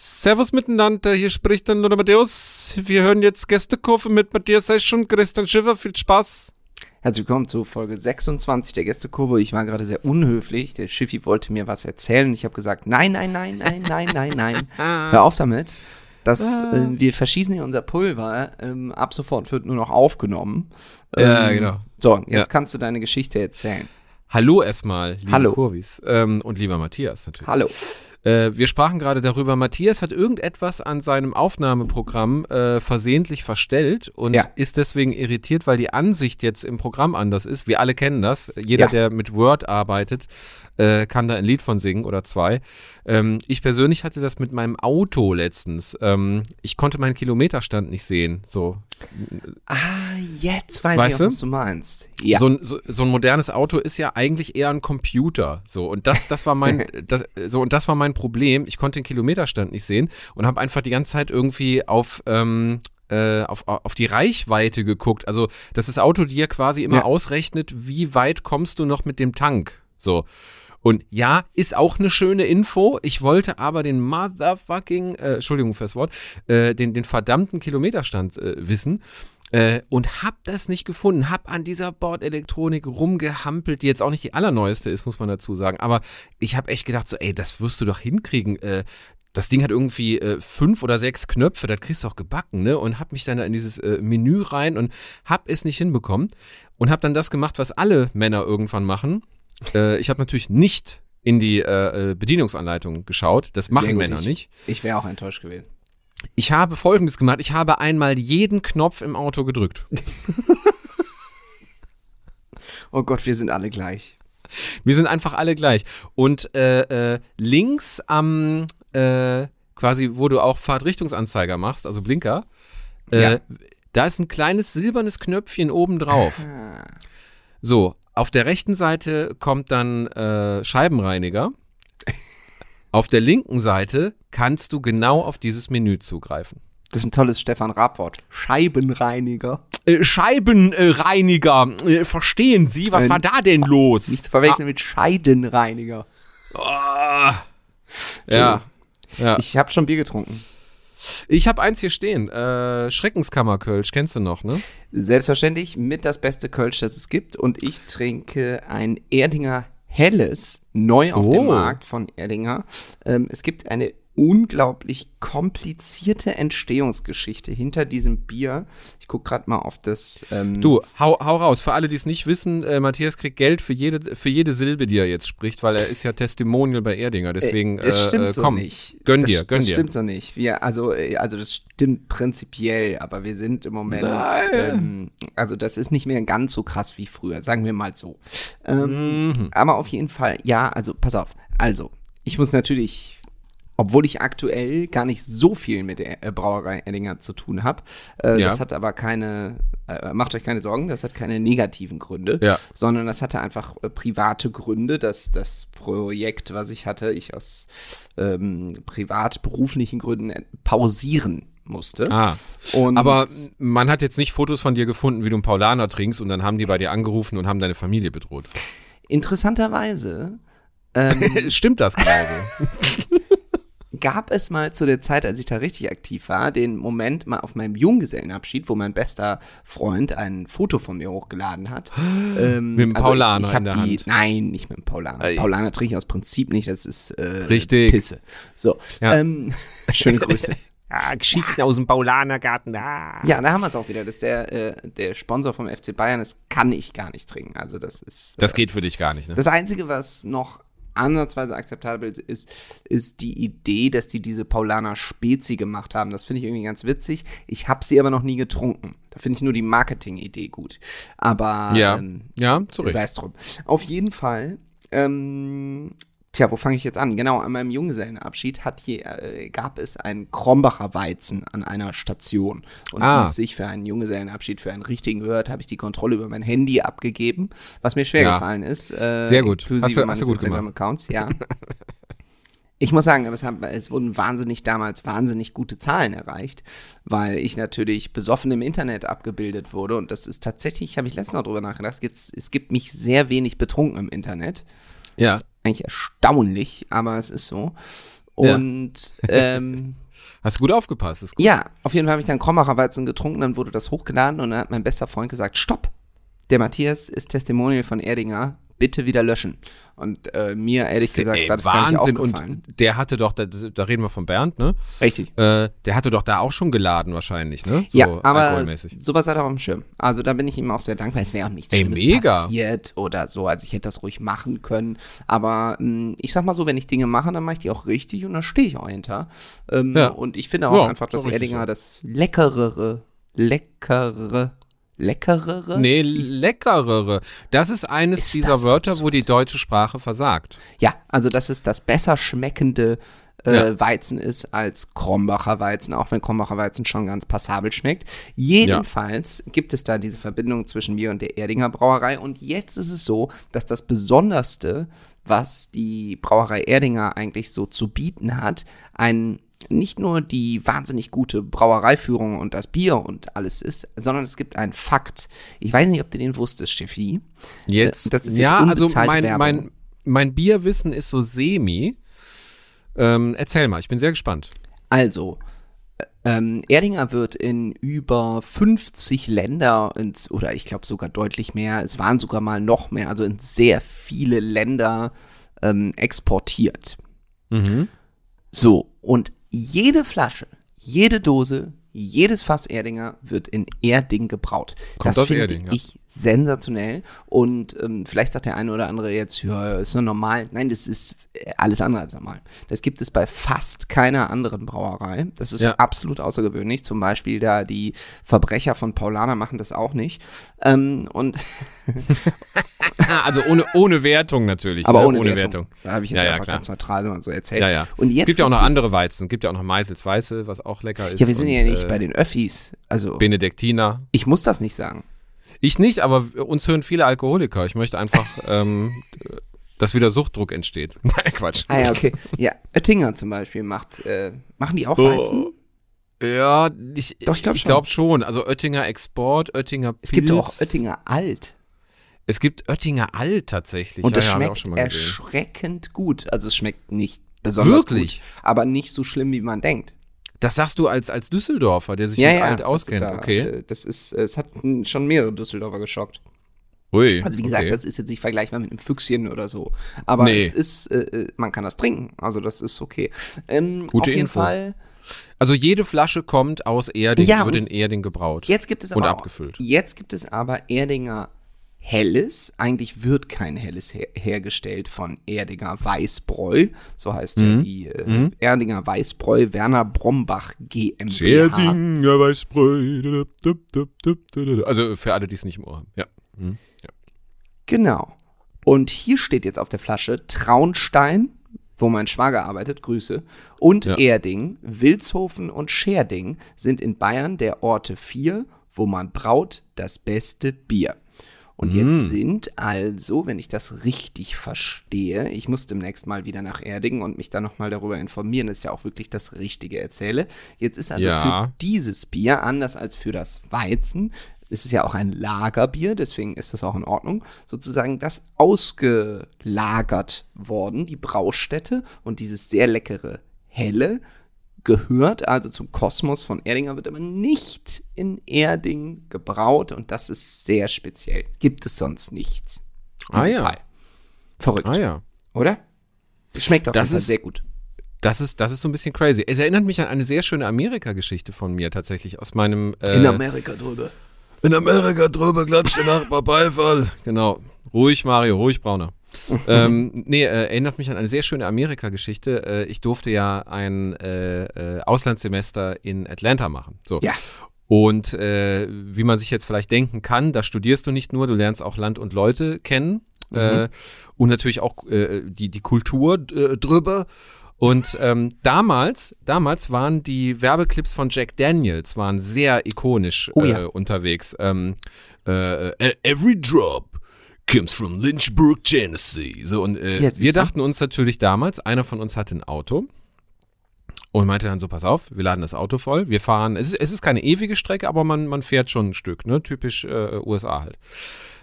Servus miteinander, hier spricht dann nur Matthäus. Wir hören jetzt Gästekurve mit Matthias Sesch und Christian Schiffer. Viel Spaß. Herzlich willkommen zu Folge 26 der Gästekurve. Ich war gerade sehr unhöflich. Der Schiffi wollte mir was erzählen. Ich habe gesagt, nein, nein, nein, nein, nein, nein, nein. Hör auf damit. Das, äh, wir verschießen hier unser Pulver. Ähm, ab sofort wird nur noch aufgenommen. Ähm, Ja, genau. So, jetzt Ja. kannst du deine Geschichte erzählen. Hallo erstmal, liebe Hallo. Kurvis. Ähm, und lieber Matthias natürlich. Hallo. Äh, wir sprachen gerade darüber, Matthias hat irgendetwas an seinem Aufnahmeprogramm äh, versehentlich verstellt und Ja. ist deswegen irritiert, weil die Ansicht jetzt im Programm anders ist. Wir alle kennen das. Jeder, Ja. der mit Word arbeitet, äh, kann da ein Lied von singen oder zwei. Ähm, ich persönlich hatte das mit meinem Auto letztens. Ähm, ich konnte meinen Kilometerstand nicht sehen. So, Ah, jetzt weiß Weißt ich auch, was du meinst. Ja. So, ein, so, so ein modernes Auto ist ja eigentlich eher ein Computer. So und das, das war mein, das, so und das war mein Problem. Ich konnte den Kilometerstand nicht sehen und habe einfach die ganze Zeit irgendwie auf ähm, äh, auf, auf die Reichweite geguckt. Also, dass das Auto dir quasi immer Ja. ausrechnet, wie weit kommst du noch mit dem Tank. So. Und ja, ist auch eine schöne Info. Ich wollte aber den motherfucking, äh, Entschuldigung fürs Wort, äh, den, den verdammten Kilometerstand äh, wissen. Äh, und hab das nicht gefunden, hab an dieser Bordelektronik rumgehampelt, die jetzt auch nicht die allerneueste ist, muss man dazu sagen. Aber ich habe echt gedacht, so, ey, das wirst du doch hinkriegen. Äh, das Ding hat irgendwie äh, fünf oder sechs Knöpfe, das kriegst du auch gebacken, ne? Und hab mich dann da in dieses äh, Menü rein und hab es nicht hinbekommen. Und hab dann das gemacht, was alle Männer irgendwann machen. Äh, ich habe natürlich nicht in die äh, äh, Bedienungsanleitung geschaut. Das machen gut. Männer ich, nicht. Ich wäre auch enttäuscht gewesen. Ich habe folgendes gemacht. Ich habe einmal jeden Knopf im Auto gedrückt. Oh Gott, wir sind alle gleich. Wir sind einfach alle gleich. Und äh, äh, links am, äh, quasi, wo du auch Fahrtrichtungsanzeiger machst, also Blinker, äh, Ja. da ist ein kleines silbernes Knöpfchen oben drauf. Ah. So, auf der rechten Seite kommt dann äh, Scheibenreiniger. Auf der linken Seite kannst du genau auf dieses Menü zugreifen. Das ist ein tolles Stefan Raab-Wort. Scheibenreiniger. Äh, Scheibenreiniger, äh, verstehen Sie, was Äh, war da denn los? Nicht zu verwechseln mit Scheidenreiniger. Ah, ja. ja. Ich habe schon Bier getrunken. Ich habe eins hier stehen. Äh, Schreckenskammerkölsch, kennst du noch, ne? Selbstverständlich mit das beste Kölsch, das es gibt. Und ich trinke ein Erdinger Helles, neu auf Oh. dem Markt von Erdinger. Ähm, es gibt eine unglaublich komplizierte Entstehungsgeschichte hinter diesem Bier. Ich gucke gerade mal auf das. Ähm, Du, hau, hau raus. Für alle, die es nicht wissen, äh, Matthias kriegt Geld für jede, für jede Silbe, die er jetzt spricht, weil er ist ja Testimonial bei Erdinger. Deswegen, Äh, das äh, stimmt äh, so komm, nicht. gönn das, dir, gönn das dir. stimmt so nicht. Wir, also, äh, also das stimmt prinzipiell, aber wir sind im Moment, ähm, also das ist nicht mehr ganz so krass wie früher, sagen wir mal so. Ähm, Mhm. Aber auf jeden Fall, ja, also pass auf. Also, ich muss natürlich, obwohl ich aktuell gar nicht so viel mit der äh, Brauerei Erdinger zu tun habe, äh, Ja. das hat aber keine, äh, macht euch keine Sorgen, das hat keine negativen Gründe, Ja. sondern das hatte einfach äh, private Gründe, dass das Projekt, was ich hatte, ich aus ähm, privat-beruflichen Gründen äh, pausieren musste. Ah, Und aber man hat jetzt nicht Fotos von dir gefunden, wie du einen Paulaner trinkst und dann haben die bei dir angerufen und haben deine Familie bedroht. interessanterweise ähm, Stimmt das gerade? gab es mal zu der Zeit, als ich da richtig aktiv war, den Moment mal auf meinem Junggesellenabschied, wo mein bester Freund ein Foto von mir hochgeladen hat. Ähm, Mit dem Paulaner ich, ich in der die, Hand. Nein, nicht mit dem Paulaner. Ey. Paulaner trinke ich aus Prinzip nicht, das ist äh, Richtig. Pisse. So, Ja. ähm, schöne Grüße. ah, Geschichten aus dem Paulanergarten. Ah. Ja, da haben wir es auch wieder. Das ist der, äh, der Sponsor vom FC Bayern. Das kann ich gar nicht trinken. Also das ist. Das äh, geht für dich gar nicht, ne? Das Einzige, was noch ansatzweise akzeptabel ist, ist die Idee, dass die diese Paulaner Spezi gemacht haben. Das finde ich irgendwie ganz witzig. Ich habe sie aber noch nie getrunken. Da finde ich nur die Marketing-Idee gut. Aber ja, ähm, ja, sei es drum. Auf jeden Fall, ähm, tja, wo fange ich jetzt an? Genau, an meinem Junggesellenabschied hat hier, äh, gab es einen Krombacher Weizen an einer Station. Und Ah. wie es sich für einen Junggesellenabschied für einen richtigen gehört, habe ich die Kontrolle über mein Handy abgegeben, was mir schwer Ja. gefallen ist. Äh, Sehr gut. Inklusive Hast du- hast du gut. Instagram-Accounts, ja. Ich muss sagen, es, haben, es wurden wahnsinnig damals wahnsinnig gute Zahlen erreicht, weil ich natürlich besoffen im Internet abgebildet wurde. Und das ist tatsächlich, habe ich letztens noch drüber nachgedacht, es gibt mich sehr wenig betrunken im Internet. Ja. Eigentlich erstaunlich, aber es ist so. Und ähm, Hast du gut aufgepasst. Ist gut. ja, auf jeden Fall habe ich dann Krombacher Weizen getrunken, dann wurde das hochgeladen und dann hat mein bester Freund gesagt, stopp, der Matthias ist Testimonial von Erdinger, bitte wieder löschen. Und äh, mir ehrlich gesagt Ey, war das gar nicht Wahnsinn. aufgefallen. Und der hatte doch, da, da reden wir von Bernd, ne? Richtig. Äh, der hatte doch da auch schon geladen wahrscheinlich, ne? So ja, aber sowas hat er auf dem Schirm. Also da bin ich ihm auch sehr dankbar. Es wäre auch nichts Ey, Schlimmes mega. passiert oder so. Also ich hätte das ruhig machen können. Aber mh, ich sag mal so, wenn ich Dinge mache, dann mache ich die auch richtig und da stehe ich auch hinter. Ähm, Ja. Und ich finde auch Ja, einfach, dass auch Erdinger so. das leckerere, leckerere, leckerere? Nee, leckerere. Das ist eines Ist dieser Wörter, wo die deutsche Sprache versagt. Ja, also dass es das besser schmeckende äh, Ja. Weizen ist als Krombacher Weizen, auch wenn Krombacher Weizen schon ganz passabel schmeckt. Jedenfalls gibt es da diese Verbindung zwischen mir und der Erdinger Brauerei und jetzt ist es so, dass das Besonderste, was die Brauerei Erdinger eigentlich so zu bieten hat, ein nicht nur die wahnsinnig gute Brauereiführung und das Bier und alles ist, sondern es gibt einen Fakt. Ich weiß nicht, ob du den wusstest, Steffi. Jetzt, Das ist jetzt ja, also mein, Werbung. mein, mein Bierwissen ist so semi. Ähm, erzähl mal, ich bin sehr gespannt. Also, äh, ähm, Erdinger wird in über 50 Länder ins, oder ich glaube sogar deutlich mehr, es waren sogar mal noch mehr, also in sehr viele Länder ähm, exportiert. Mhm. So, und jede Flasche, jede Dose, jedes Fass Erdinger wird in Erding gebraut. Kommt das aus Erding, ja. ich sensationell. Und ähm, vielleicht sagt der eine oder andere jetzt, ja, ist nur normal. Nein, das ist alles andere als normal. Das gibt es bei fast keiner anderen Brauerei. Das ist Ja. absolut außergewöhnlich. Zum Beispiel da die Verbrecher von Paulaner machen das auch nicht. Ähm, und also ohne, ohne Wertung natürlich. aber ne? ohne, Wertung. Das habe ich jetzt Ja, ja, einfach klar. ganz neutral mal so erzählt. Ja, ja. Und jetzt es gibt ja auch noch andere Weizen. Es gibt ja auch noch Meisels Weiße, was auch lecker ist. Ja, wir sind und, ja nicht äh, bei den Öffis. Also, Benediktiner. ich muss das nicht sagen. Ich nicht, aber uns hören viele Alkoholiker. Ich möchte einfach, ähm, dass wieder Suchtdruck entsteht. Nein, Quatsch. Ah ja, okay. Ja, Oettinger zum Beispiel macht, äh, machen die auch Oh. Weizen? Ja, ich, Doch, ich glaub ich schon. glaub schon. Also Oettinger Export, Oettinger Pilz. Es gibt auch Oettinger Alt. Es gibt Oettinger Alt tatsächlich. Und das ja, ja, schmeckt schon mal gesehen. erschreckend gut. Also es schmeckt nicht besonders Wirklich? gut, aber nicht so schlimm, wie man denkt. Das sagst du als, als Düsseldorfer, der sich mit Alt auskennt. also da, okay. äh, Das ist, äh, es hat schon mehrere Düsseldorfer geschockt. Ui. Also wie gesagt, okay. das ist jetzt nicht vergleichbar mit einem Füchschen oder so. Aber Nee. es ist, äh, äh, man kann das trinken. Also das ist okay. Ähm, Gute auf jeden Info. Fall. Also jede Flasche kommt aus Erding, Ja, wird und in Erding gebraut. Jetzt gibt es Und aber auch- abgefüllt. Jetzt gibt es aber Erdinger Helles. Eigentlich wird kein Helles her hergestellt von Erdinger Weißbräu. So heißt Mhm. ja die äh, Erdinger Weißbräu Werner Brombach GmbH. Erdinger Weißbräu. Also für alle, die es nicht im Ohr haben. Ja. Mhm. ja. Genau. Und hier steht jetzt auf der Flasche Traunstein, wo mein Schwager arbeitet, Grüße, und Ja. Erding, Wilshofen und Scherding sind in Bayern der Orte vier, wo man braut das beste Bier. Und Mm. jetzt sind also, wenn ich das richtig verstehe, ich muss demnächst mal wieder nach Erding und mich dann nochmal darüber informieren, dass ich ja auch wirklich das Richtige erzähle. Jetzt ist also Ja. für dieses Bier, anders als für das Weizen, es ist ja auch ein Lagerbier, deswegen ist das auch in Ordnung, sozusagen das ausgelagert worden, die Braustätte und dieses sehr leckere Helle gehört also zum Kosmos von Erdinger, wird aber nicht in Erding gebraut und das ist sehr speziell. Gibt es sonst nicht. Ah ja. Fall. Verrückt, Ah ja. oder? Schmeckt auf Das jeden Fall ist- sehr gut. Das ist, das ist so ein bisschen crazy. Es erinnert mich an eine sehr schöne Amerika-Geschichte von mir tatsächlich aus meinem. Äh, Amerika drüber. In Amerika drüber klatscht der Nachbar Beifall. Genau. Ruhig, Mario, ruhig, Brauner. ähm, nee, äh, erinnert mich an eine sehr schöne Amerika-Geschichte. Äh, ich durfte ja ein äh, äh, Auslandssemester in Atlanta machen. So. Ja. Und äh, wie man sich jetzt vielleicht denken kann, da studierst du nicht nur, du lernst auch Land und Leute kennen. Äh, und natürlich auch die, die Kultur drüber. Und ähm, damals, damals waren die Werbeclips von Jack Daniels waren sehr ikonisch Oh ja. äh, unterwegs. Ähm, äh, äh, every drop comes from Lynchburg, Tennessee. So und äh, siehst wir dachten uns natürlich damals, einer von uns hatte ein Auto und meinte dann so, pass auf, wir laden das Auto voll, wir fahren, es ist, es ist keine ewige Strecke, aber man, man fährt schon ein Stück, ne, typisch äh, USA halt.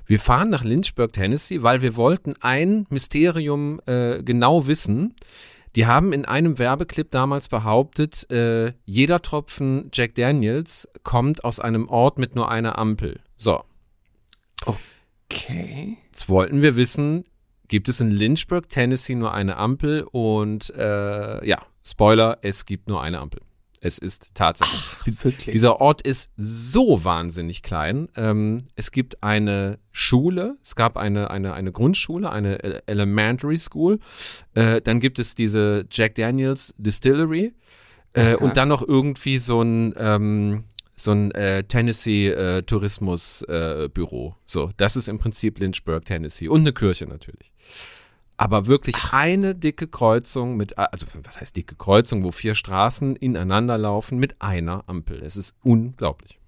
Wir fahren nach Lynchburg, Tennessee, weil wir wollten ein Mysterium äh, genau wissen. Die haben in einem Werbeclip damals behauptet, äh, jeder Tropfen Jack Daniels kommt aus einem Ort mit nur einer Ampel. So. Okay. Jetzt wollten wir wissen, gibt es in Lynchburg, Tennessee nur eine Ampel und äh, ja, Spoiler, es gibt nur eine Ampel. Es ist tatsächlich. Wirklich. Dieser Ort ist so wahnsinnig klein. Ähm, es gibt eine Schule, es gab eine, eine, eine Grundschule, eine E- Elementary School. Äh, dann gibt es diese Jack Daniels Distillery. Äh, und dann noch irgendwie so ein, ähm, so ein äh, Tennessee äh. Äh, so, das ist im Prinzip Lynchburg, Tennessee. Und eine Kirche natürlich. Aber wirklich eine dicke Kreuzung mit, also was heißt dicke Kreuzung, wo vier Straßen ineinander laufen mit einer Ampel. Es ist unglaublich.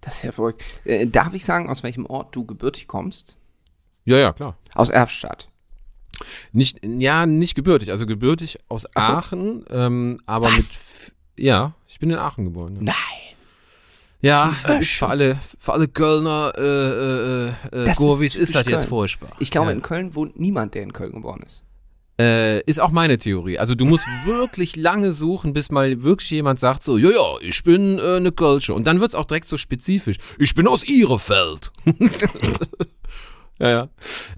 Das ist ja verrückt. Äh, darf ich sagen, aus welchem Ort du gebürtig kommst? Ja, ja, klar. Aus Erfstadt. Nicht, ja, nicht gebürtig, also gebürtig aus Ach so. Aachen, ähm, aber Was? mit, ja, ich bin in Aachen geboren. Ja, Nein. Ja Äh, für alle, für alle Kölner äh, äh, äh, Das ist Gurvis ist, das jetzt Köln. furchtbar. Ich glaube, ja. in Köln wohnt niemand, der in Köln geboren ist. Äh, ist auch meine Theorie. Also du musst wirklich lange suchen, bis mal wirklich jemand sagt so, ja, ja, ich bin äh, eine Kölsche. Und dann wird's auch direkt so spezifisch. Ich bin aus Ihrefeld. ja, ja.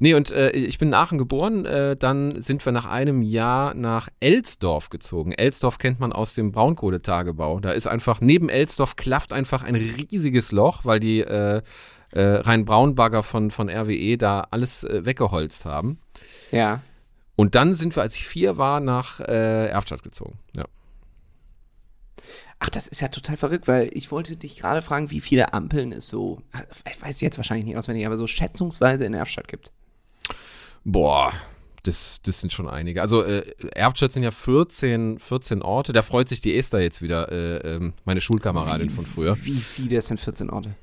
Nee, und äh, ich bin in Aachen geboren. Äh, dann sind wir nach einem Jahr nach Elsdorf gezogen. Elsdorf kennt man aus dem Braunkohletagebau. Da ist einfach, neben Elsdorf klafft einfach ein riesiges Loch, weil die äh, äh, Rhein-Braun-Bagger von, von RWE da alles äh, weggeholzt haben. Ja. Und dann sind wir, als ich vier war, nach äh, Erftstadt gezogen. Ja. Ach, das ist ja total verrückt, weil ich wollte dich gerade fragen, wie viele Ampeln es so, ich weiß jetzt wahrscheinlich nicht auswendig, aber so schätzungsweise in Erfstadt gibt. Boah, das, das sind schon einige. Also äh, Erftstadt sind ja 14, 14 Orte. Da freut sich die Esther jetzt wieder, äh, ähm, meine Schulkameradin von früher. Wie viele sind 14 Orte?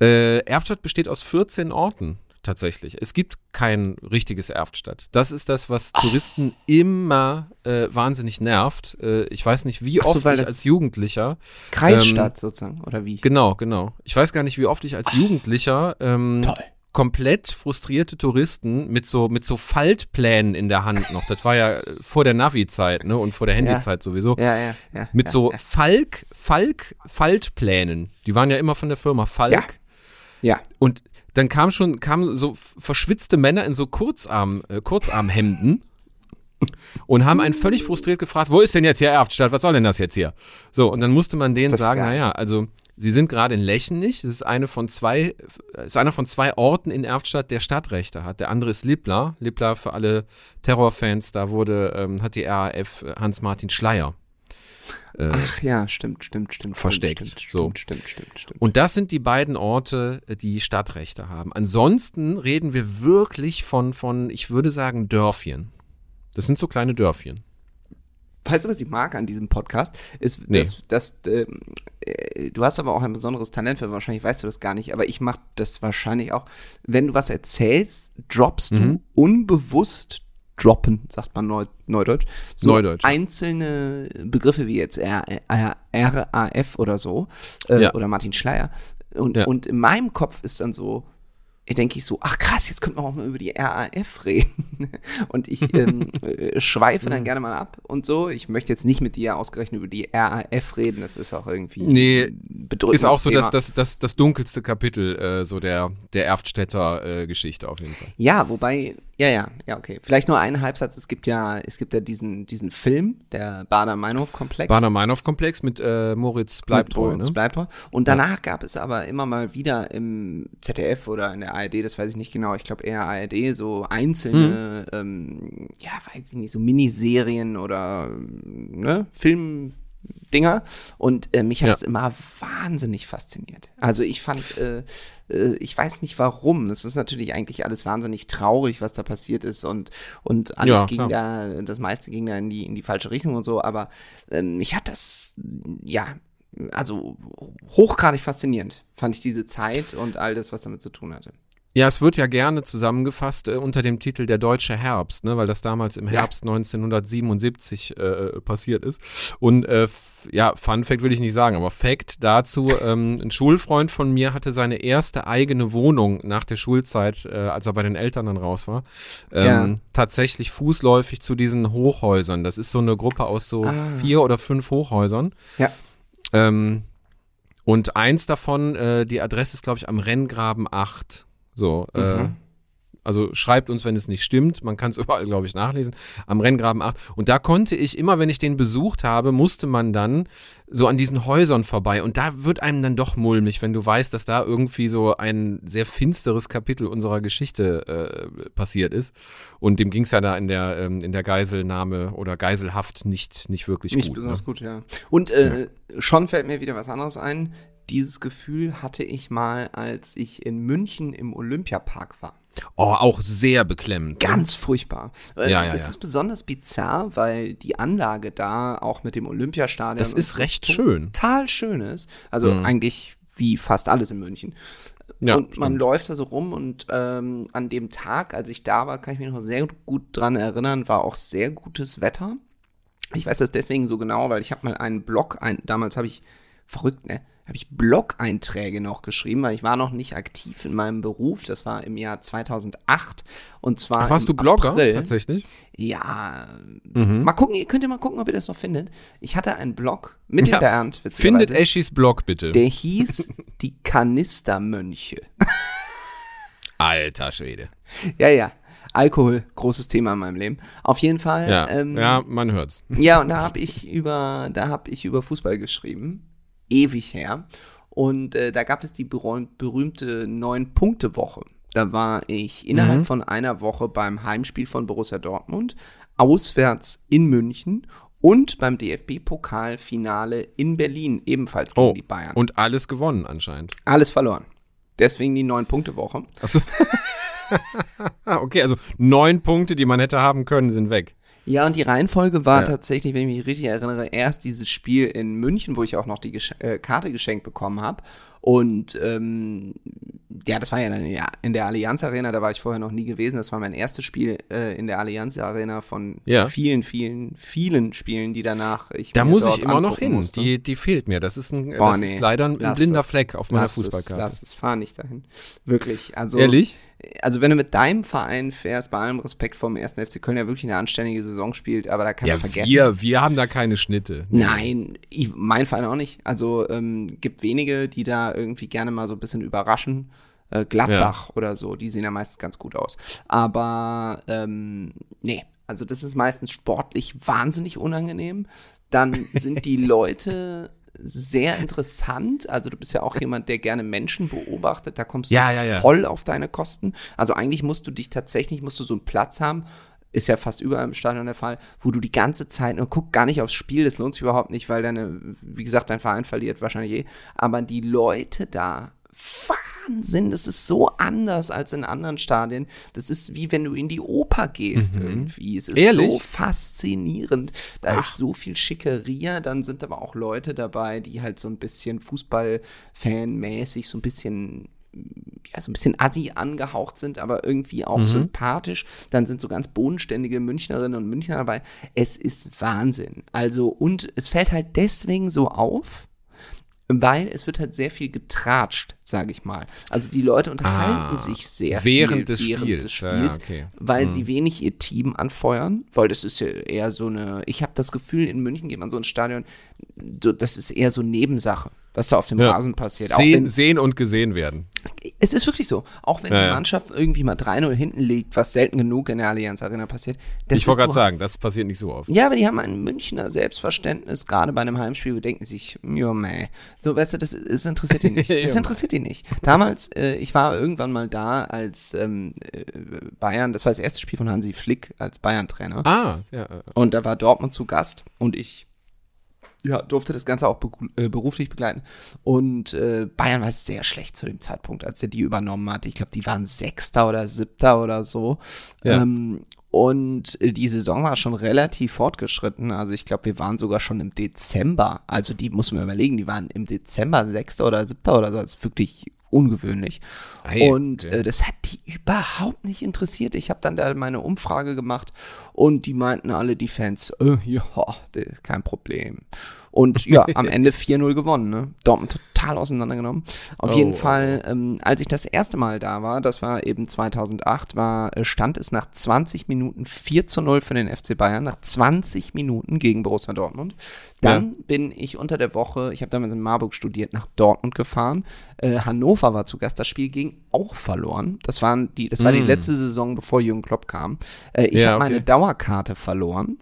Äh, Erftstadt besteht aus 14 Orten tatsächlich. Es gibt kein richtiges Erftstadt. Das ist das, was Touristen immer äh, wahnsinnig nervt. Äh, ich weiß nicht, wie Ach so, oft ich als Jugendlicher Kreisstadt sozusagen, oder wie? Genau, genau. Ich weiß gar nicht, wie oft ich als Jugendlicher ähm, Toll. komplett frustrierte Touristen mit so mit so Faltplänen in der Hand noch. Das war ja äh, vor der Navi-Zeit, ne, und vor der Handy-Zeit sowieso. Ja, ja, ja. Mit ja, so Ja. Falk, Falk, Faltplänen. Die waren ja immer von der Firma Falk. Ja. ja. Und dann kam schon, kamen so verschwitzte Männer in so Kurzarm, äh, Kurzarmhemden und haben einen völlig frustriert gefragt, wo ist denn jetzt hier Erftstadt? Was soll denn das jetzt hier? So, und dann musste man denen sagen, geil. naja, also sie sind gerade in Lechenich, das ist eine von zwei, ist einer von zwei Orten in Erftstadt, der Stadtrechte hat. Der andere ist Lippler. Lippler für alle Terrorfans, da wurde, ähm, hat die RAF Hans-Martin Schleier. Äh, Ach ja, stimmt, stimmt, stimmt. Versteckt, Stimmt, so. stimmt, stimmt, stimmt, stimmt. Und das sind die beiden Orte, äh, die Stadtrechte haben. Ansonsten reden wir wirklich von, von, ich würde sagen, Dörfchen. Das sind so kleine Dörfchen. Weißt du, was ich mag an diesem Podcast? Ist, Nee. dass, dass ähm, äh, du hast aber auch ein besonderes Talent für, wahrscheinlich weißt du das gar nicht, aber ich mache das wahrscheinlich auch. Wenn du was erzählst, droppst Mhm. du unbewusst droppen, sagt man Neu, Neudeutsch, so Neudeutsch, einzelne Begriffe wie jetzt RAF oder so äh, Ja. oder Martin Schleier. Und, Ja. und in meinem Kopf ist dann so, denke ich so, ach krass, jetzt könnte man auch mal über die RAF reden. Und ich ähm, äh, schweife dann gerne mal ab und so. Ich möchte jetzt nicht mit dir ausgerechnet über die RAF reden, das ist auch irgendwie Nee, ein bedrückendes Ist auch so das, das, das, das dunkelste Kapitel äh, so der, der Erftstädter äh, Geschichte auf jeden Fall. Ja, wobei, ja, ja, ja, okay. Vielleicht nur einen Halbsatz. Es gibt ja, es gibt ja diesen, diesen Film, der Bader-Meinhof-Komplex. Bader-Meinhof-Komplex mit äh, Moritz Bleibtreu, Moritz ne? Bleibtreu. Und danach gab es aber immer mal wieder im ZDF oder in der ARD, das weiß ich nicht genau, ich glaube eher ARD, so einzelne, Hm. ähm, ja, weiß ich nicht, so Miniserien oder ne, Filmdinger. Und äh, mich hat Ja. es immer wahnsinnig fasziniert. Also ich fand, äh, äh, ich weiß nicht warum. Es ist natürlich eigentlich alles wahnsinnig traurig, was da passiert ist und, und alles Ja, ging klar. da, das meiste ging da in die, in die falsche Richtung und so, aber ähm, mich hat das, ja, also hochgradig faszinierend, fand ich diese Zeit und all das, was damit zu tun hatte. Ja, es wird ja gerne zusammengefasst äh, unter dem Titel Der deutsche Herbst, ne, weil das damals im Herbst 1977 äh, passiert ist. Und äh, ja, Fun Fact will ich nicht sagen, aber Fact dazu, ähm, ein Schulfreund von mir hatte seine erste eigene Wohnung nach der Schulzeit, äh, als er bei den Eltern dann raus war, ähm, ja. tatsächlich fußläufig zu diesen Hochhäusern. Das ist so eine Gruppe aus so ah. vier oder fünf Hochhäusern. Ja. Ähm, und eins davon, äh, die Adresse ist, glaube ich, am Renngraben 8. So, äh, mhm. äh, also schreibt uns, wenn es nicht stimmt. Man kann es überall, glaube ich, nachlesen. Am Renngraben 8. Und da konnte ich immer, wenn ich den besucht habe, musste man dann so an diesen Häusern vorbei. Und da wird einem dann doch mulmig, wenn du weißt, dass da irgendwie so ein sehr finsteres Kapitel unserer Geschichte äh, passiert ist. Und dem ging es ja da in der, ähm, in der Geiselnahme oder Geiselhaft nicht, nicht wirklich nicht gut. Nicht besonders ne? gut, ja. Und äh, ja. schon fällt mir wieder was anderes ein dieses Gefühl hatte ich mal, als ich in München im Olympiapark war. Oh, auch sehr beklemmend. Ne? Ganz furchtbar. Ja, ja, es ja. ist besonders bizarr, weil die Anlage da auch mit dem Olympiastadion. Das ist recht schön. Total schön ist. Also mhm. eigentlich wie fast alles in München. Ja, und man stimmt. läuft da so rum und ähm, an dem Tag, als ich da war, kann ich mich noch sehr gut dran erinnern, war auch sehr gutes Wetter. Ich weiß das deswegen so genau, weil ich habe mal einen Blog, ein, damals habe ich, verrückt, ne? habe ich Blog-Einträge noch geschrieben, weil ich war noch nicht aktiv in meinem Beruf. Das war im Jahr 2008 und zwar Ach, warst du Blogger April. tatsächlich? Ja, mhm. mal gucken, ihr könnt ihr mal gucken, ob ihr das noch findet. Ich hatte einen Blog mit ja. Bernd, Findet Eschis Blog bitte. Der hieß die Kanistermönche. Alter Schwede. Ja, ja. Alkohol, großes Thema in meinem Leben. Auf jeden Fall. Ja, ähm, ja man hört's. Ja, und da habe ich über, da habe ich über Fußball geschrieben ewig her. Und äh, da gab es die berühmte Neun-Punkte-Woche. Da war ich innerhalb mhm. von einer Woche beim Heimspiel von Borussia Dortmund, auswärts in München und beim DFB-Pokalfinale in Berlin, ebenfalls gegen oh, die Bayern. Und alles gewonnen anscheinend. Alles verloren. Deswegen die Neun-Punkte-Woche. Achso. okay, also neun Punkte, die man hätte haben können, sind weg. Ja, und die Reihenfolge war ja. tatsächlich, wenn ich mich richtig erinnere, erst dieses Spiel in München, wo ich auch noch die Gesch äh, Karte geschenkt bekommen habe. Und ähm, ja, das war ja dann in der Allianz Arena, da war ich vorher noch nie gewesen. Das war mein erstes Spiel äh, in der Allianz Arena von ja. vielen, vielen, vielen Spielen, die danach ich Da muss ich immer noch hin. Die, die fehlt mir. Das ist, ein, Boah, das nee. ist leider ein, blinder das. Fleck auf meiner Fußballkarte. lass es, fahr nicht dahin. Wirklich. Also, Ehrlich? Also wenn du mit deinem Verein fährst, bei allem Respekt vor dem ersten FC Köln, der wirklich eine anständige Saison spielt, aber da kannst ja, du vergessen. Wir, wir haben da keine Schnitte. Nein, ich, mein Verein auch nicht. Also ähm, gibt wenige, die da irgendwie gerne mal so ein bisschen überraschen. Äh, Gladbach ja. oder so, die sehen ja meistens ganz gut aus. Aber ähm, nee, also das ist meistens sportlich wahnsinnig unangenehm. Dann sind die Leute sehr interessant. Also du bist ja auch jemand, der gerne Menschen beobachtet. Da kommst du ja, ja, ja. voll auf deine Kosten. Also eigentlich musst du dich tatsächlich, musst du so einen Platz haben, ist ja fast überall im Stadion der Fall, wo du die ganze Zeit nur guck gar nicht aufs Spiel, das lohnt sich überhaupt nicht, weil deine, wie gesagt, dein Verein verliert wahrscheinlich eh. Aber die Leute da Wahnsinn, das ist so anders als in anderen Stadien. Das ist wie wenn du in die Oper gehst mhm. irgendwie. Es ist Ehrlich? so faszinierend. Da Ach. ist so viel Schickeria, dann sind aber auch Leute dabei, die halt so ein bisschen Fußballfan-mäßig so ein bisschen ja, so ein bisschen assi angehaucht sind, aber irgendwie auch mhm. sympathisch. Dann sind so ganz bodenständige Münchnerinnen und Münchner dabei. Es ist Wahnsinn. Also, und es fällt halt deswegen so auf, weil es wird halt sehr viel getratscht, sage ich mal. Also die Leute unterhalten ah, sich sehr während viel des während Spiels, des Spiels ja, okay. weil hm. sie wenig ihr Team anfeuern, weil das ist ja eher so eine, ich habe das Gefühl, in München geht man so ins Stadion, das ist eher so Nebensache was da auf dem ja. Rasen passiert. Sehen, wenn, sehen, und gesehen werden. Es ist wirklich so. Auch wenn ja, die Mannschaft irgendwie mal 3-0 hinten liegt, was selten genug in der Allianz Arena passiert. ich wollte gerade sagen, das passiert nicht so oft. Ja, aber die haben ein Münchner Selbstverständnis, gerade bei einem Heimspiel, wo denken sich, jo, meh. So, weißt du, das, das interessiert die nicht. Das interessiert die nicht. Damals, äh, ich war irgendwann mal da als ähm, äh, Bayern, das war das erste Spiel von Hansi Flick als Bayern-Trainer. Ah, ja. Und da war Dortmund zu Gast und ich ja, durfte das Ganze auch äh, beruflich begleiten. Und äh, Bayern war sehr schlecht zu dem Zeitpunkt, als er die übernommen hat. Ich glaube, die waren Sechster oder Siebter oder so. Ja. Ähm, und die Saison war schon relativ fortgeschritten. Also ich glaube, wir waren sogar schon im Dezember. Also die muss man überlegen, die waren im Dezember Sechster oder Siebter oder so. Das ist wirklich ungewöhnlich. Ei, und okay. äh, das hat die überhaupt nicht interessiert. Ich habe dann da meine Umfrage gemacht und die meinten alle, die Fans, äh, ja, kein Problem. Und ja, am Ende 4-0 gewonnen. Ne? Dortmund total auseinandergenommen. Auf Oh, jeden Fall, ähm, als ich das erste Mal da war, das war eben 2008, war, äh, stand es nach 20 Minuten 4 zu 0 für den FC Bayern, nach 20 Minuten gegen Borussia Dortmund. Dann bin ich unter der Woche, ich habe damals in Marburg studiert, nach Dortmund gefahren. Äh, Hannover war zu Gast, das Spiel ging auch verloren. Das, waren die, das war die Mm. letzte Saison, bevor Jürgen Klopp kam. Äh, ich Ja, habe meine okay. Dauerkarte verloren.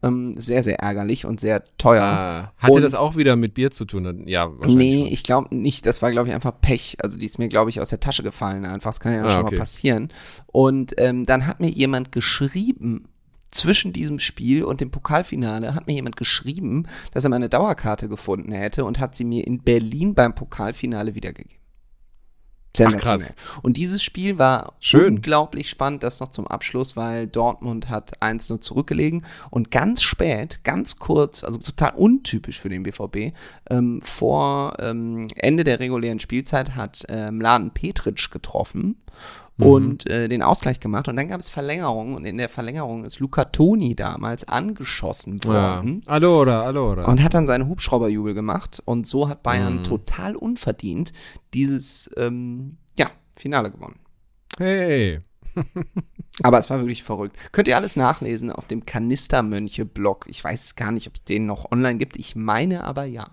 Ähm, sehr, sehr ärgerlich und sehr teuer. Ah, hatte Und- das auch wieder mit Bier zu tun? Ja, wahrscheinlich. Nee, schon. ich glaube nicht. Das war, glaube ich, einfach Pech. Also die ist mir, glaube ich, aus der Tasche gefallen. Einfach, das kann ja Ah, schon okay. mal passieren. Und ähm, dann hat mir jemand geschrieben, zwischen diesem Spiel und dem Pokalfinale hat mir jemand geschrieben, dass er meine Dauerkarte gefunden hätte und hat sie mir in Berlin beim Pokalfinale wiedergegeben. Sensationell. krass. Und dieses Spiel war Schön. unglaublich spannend, das noch zum Abschluss, weil Dortmund hat 1-0 zurückgelegen und ganz spät, ganz kurz, also total untypisch für den BVB, ähm, vor ähm, Ende der regulären Spielzeit hat ähm, Laden Petric getroffen Mhm. und äh, den Ausgleich gemacht und dann gab es Verlängerung und in der Verlängerung ist Luca Toni damals angeschossen Ja. worden Allora, allora. und hat dann seinen Hubschrauberjubel gemacht und so hat Bayern Mhm. total unverdient dieses ähm, ja, Finale gewonnen. hey. Aber es war wirklich verrückt. Könnt ihr alles nachlesen auf dem Kanistermönche-Blog. Ich weiß gar nicht, ob es den noch online gibt. Ich meine aber ja.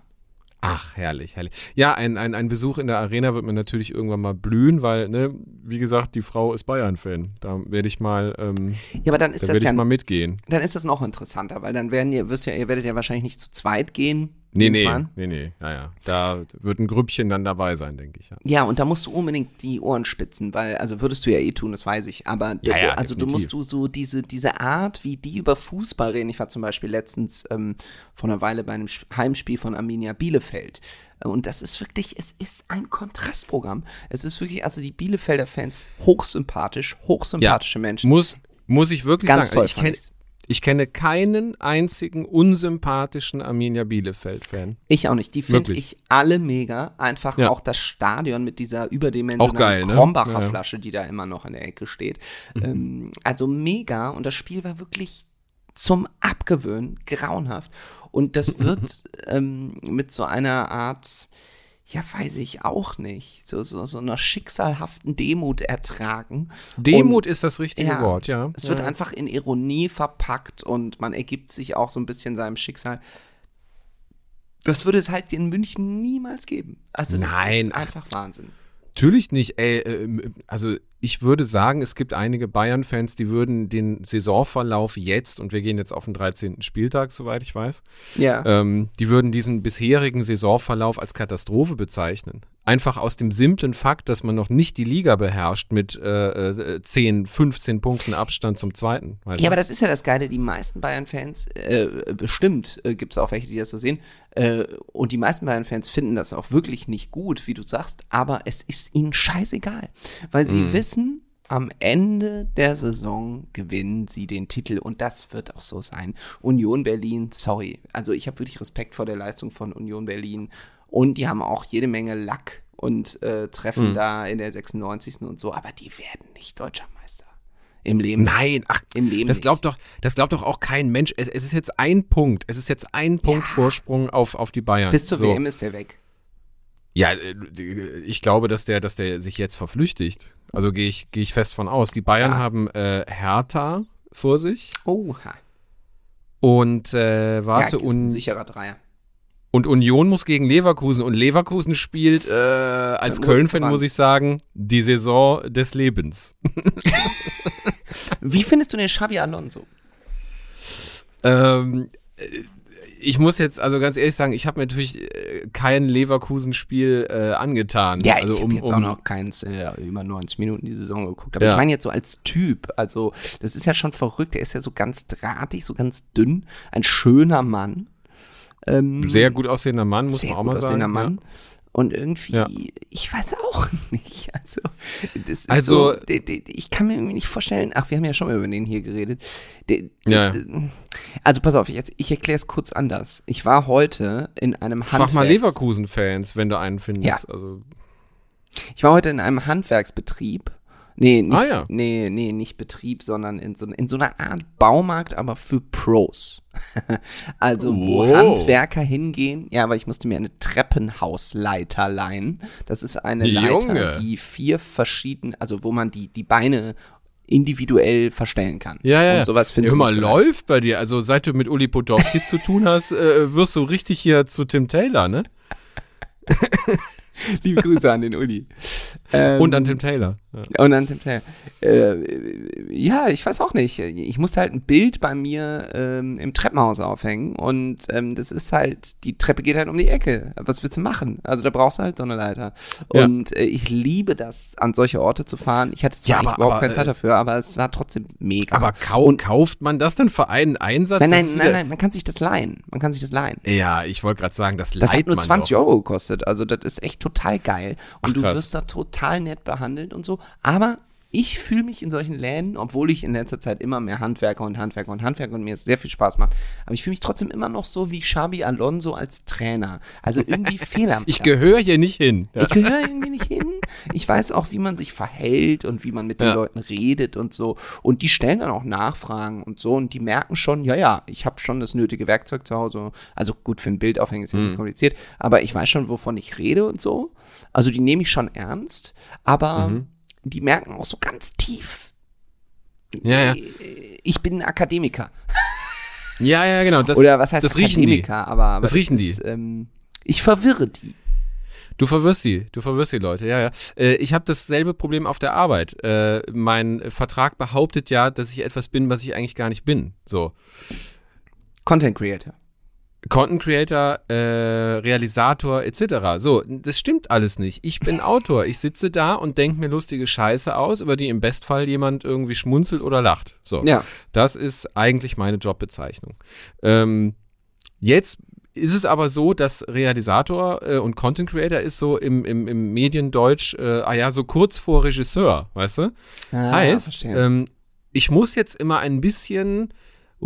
Ach, herrlich, herrlich. Ja, ein, ein, ein Besuch in der Arena wird mir natürlich irgendwann mal blühen, weil, ne, wie gesagt, die Frau ist Bayern-Fan. Da werde ich mal, ähm, Ja, aber dann ist da das werde ja, ich mal mitgehen. dann ist das noch interessanter, weil dann werden ihr, wirst ja, ihr werdet ja wahrscheinlich nicht zu zweit gehen. Nee, nee, nee, nee, ja, ja. Da wird ein Grüppchen dann dabei sein, denke ich. Ja. Ja, und da musst du unbedingt die Ohren spitzen, weil, also würdest du ja eh tun, das weiß ich, aber Ja, ja, also du musst du so diese, diese Art, wie die über Fußball reden. Ich war zum Beispiel letztens ähm, vor einer Weile bei einem Heimspiel von Arminia Bielefeld. Und das ist wirklich, es ist ein Kontrastprogramm. Es ist wirklich, also die Bielefelder Fans hochsympathisch, hochsympathische Menschen. Muss, muss ich wirklich Ganz sagen, toll ich, fand kenn, ich's. Ich kenne keinen einzigen unsympathischen Arminia Bielefeld-Fan. Ich auch nicht. Die finde ich alle mega. Einfach Ja. auch das Stadion mit dieser überdimensionalen ne? Krombacher ja. Flasche, die da immer noch in der Ecke steht. Ähm, also mega. Und das Spiel war wirklich zum Abgewöhnen grauenhaft. Und das wird ähm, mit so einer Art, ja, weiß ich auch nicht, so, so, so einer schicksalhaften Demut ertragen. Demut ist das richtige Ja, Wort, ja. Es wird ja. einfach in Ironie verpackt und man ergibt sich auch so ein bisschen seinem Schicksal. Das würde es halt in München niemals geben. Also das Nein, ist ach. einfach Wahnsinn. Natürlich nicht. Ey, äh, also ich würde sagen, es gibt einige Bayern-Fans, die würden den Saisonverlauf jetzt, und wir gehen jetzt auf den 13. Spieltag, soweit ich weiß, Ja. ähm, die würden diesen bisherigen Saisonverlauf als Katastrophe bezeichnen. Einfach aus dem simplen Fakt, dass man noch nicht die Liga beherrscht mit äh, äh, 10, 15 Punkten Abstand zum zweiten. weißt Ja, aber das ist ja das Geile, die meisten Bayern-Fans, äh, bestimmt äh, gibt es auch welche, die das so sehen, äh, und die meisten Bayern-Fans finden das auch wirklich nicht gut, wie du sagst, aber es ist ihnen scheißegal, weil sie wissen, am Ende der Saison gewinnen sie den Titel und das wird auch so sein. Union Berlin, sorry, also ich habe wirklich Respekt vor der Leistung von Union Berlin und die haben auch jede Menge Lack und äh, treffen da in der 96. und so, aber die werden nicht deutscher Meister. Im Leben. Nein, ach, Im Leben das nicht. glaubt doch, das glaubt doch auch kein Mensch. Es, es ist jetzt ein Punkt, es ist jetzt ein Punkt Vorsprung auf, auf die Bayern. Bis zur So. WM ist der weg. Ja, äh, ich glaube, dass der, dass der sich jetzt verflüchtigt. Also gehe ich, gehe ich fest von aus. Die Bayern Ja. haben äh, Hertha vor sich Oha. und äh, warte ja, ist ein und, sicherer Dreier. Und Union muss gegen Leverkusen und Leverkusen spielt äh, als Köln-Fan muss ich sagen die Saison des Lebens. Wie findest du den Xabi Alonso? Ähm, äh, ich muss jetzt also ganz ehrlich sagen, ich habe mir natürlich äh, kein Leverkusen-Spiel äh, angetan. Ja, also ich um, habe jetzt um, auch noch keins äh, über 90 Minuten die Saison geguckt. Aber Ja. ich meine jetzt so als Typ, also das ist ja schon verrückt. Der ist ja so ganz drahtig, so ganz dünn, ein schöner Mann. Ähm, sehr gut aussehender Mann, muss man auch mal sagen. aussehender Mann. Und irgendwie, Ja. ich weiß auch nicht. Also, das ist Also- so, ich kann mir irgendwie nicht vorstellen, ach, wir haben ja schon mal über den hier geredet. De, de, Ja. also, pass auf, ich, ich erkläre es kurz anders. Ich war heute in einem Ja. Frag mal Handwerks- Leverkusen-Fans, wenn du einen findest. Ja. Also, Ich war heute in einem Handwerksbetrieb. Nee, nicht, Ah, ja. nee, nee, nicht Betrieb, sondern in so, in so einer Art Baumarkt, aber für Pros. also, wo Wow. Handwerker hingehen. Ja, aber ich musste mir eine Treppenhausleiter leihen. Das ist eine Leiter, Junge. die vier verschiedene, also wo man die, die Beine individuell verstellen kann. Ja, ja. Und sowas ja, findest hör mal, so leicht. läuft bei dir. Also seit du mit Uli Potowski zu tun hast, äh, wirst du richtig hier zu Tim Taylor, ne? Liebe Grüße an den Uli. Ähm, Und an Tim Taylor. Ja. Und dann Tim Taylor. Äh, ja, ich weiß auch nicht. Ich musste halt ein Bild bei mir ähm, im Treppenhaus aufhängen und ähm, das ist halt, die Treppe geht halt um die Ecke. Was willst du machen? Also da brauchst du halt so eine Leiter. Ja. Und äh, ich liebe das, an solche Orte zu fahren. Ich hatte zwar Ja, aber- überhaupt aber, keine Zeit äh, dafür, aber es war trotzdem mega. Aber kau kauft man das dann für einen Einsatz? nein, Das nein, nein, nein, man kann sich das leihen. Man kann sich das leihen. Ja, ich wollte gerade sagen, das, Das leiht hat nur man 20 doch. Euro gekostet. Also das ist echt total geil. Und Ach, du wirst da total nett behandelt und so. Aber ich fühle mich in solchen Läden, obwohl ich in letzter Zeit immer mehr Handwerker und Handwerker und Handwerker und mir es sehr viel Spaß macht. Aber ich fühle mich trotzdem immer noch so wie Xabi Alonso als Trainer. Also irgendwie fehl am Ich gehöre hier nicht hin. Ja. Ich gehöre irgendwie nicht hin. Ich weiß auch, wie man sich verhält und wie man mit den Ja. Leuten redet und so. Und die stellen dann auch Nachfragen und so. Und die merken schon, ja, ja, ich habe schon das nötige Werkzeug zu Hause. Also gut, für ein Bild aufhängen ist jetzt Mhm. nicht kompliziert. Aber ich weiß schon, wovon ich rede und so. Also die nehme ich schon ernst. Aber Mhm. Die merken auch so ganz tief. Ja, ja. Ich bin ein Akademiker. Ja, ja, genau. Das, Oder was heißt das riechen die. Akademiker? Aber, aber Das riechen ist, Ähm, ich verwirre die. Du verwirrst die, du verwirrst die Leute, ja, ja. Äh, ich habe dasselbe Problem auf der Arbeit. Äh, mein Vertrag behauptet ja, dass ich etwas bin, was ich eigentlich gar nicht bin. So. Content Creator. Content Creator, äh, Realisator etc. So, das stimmt alles nicht. Ich bin Autor. Ich sitze da und denke mir lustige Scheiße aus, über die im Bestfall jemand irgendwie schmunzelt oder lacht. So. Ja. Das ist eigentlich meine Jobbezeichnung. Ähm, jetzt ist es aber so, dass Realisator äh, und Content Creator ist so im, im, im Mediendeutsch, äh, ah ja, so kurz vor Regisseur, weißt du? Ah, heißt, ähm, ich muss jetzt immer ein bisschen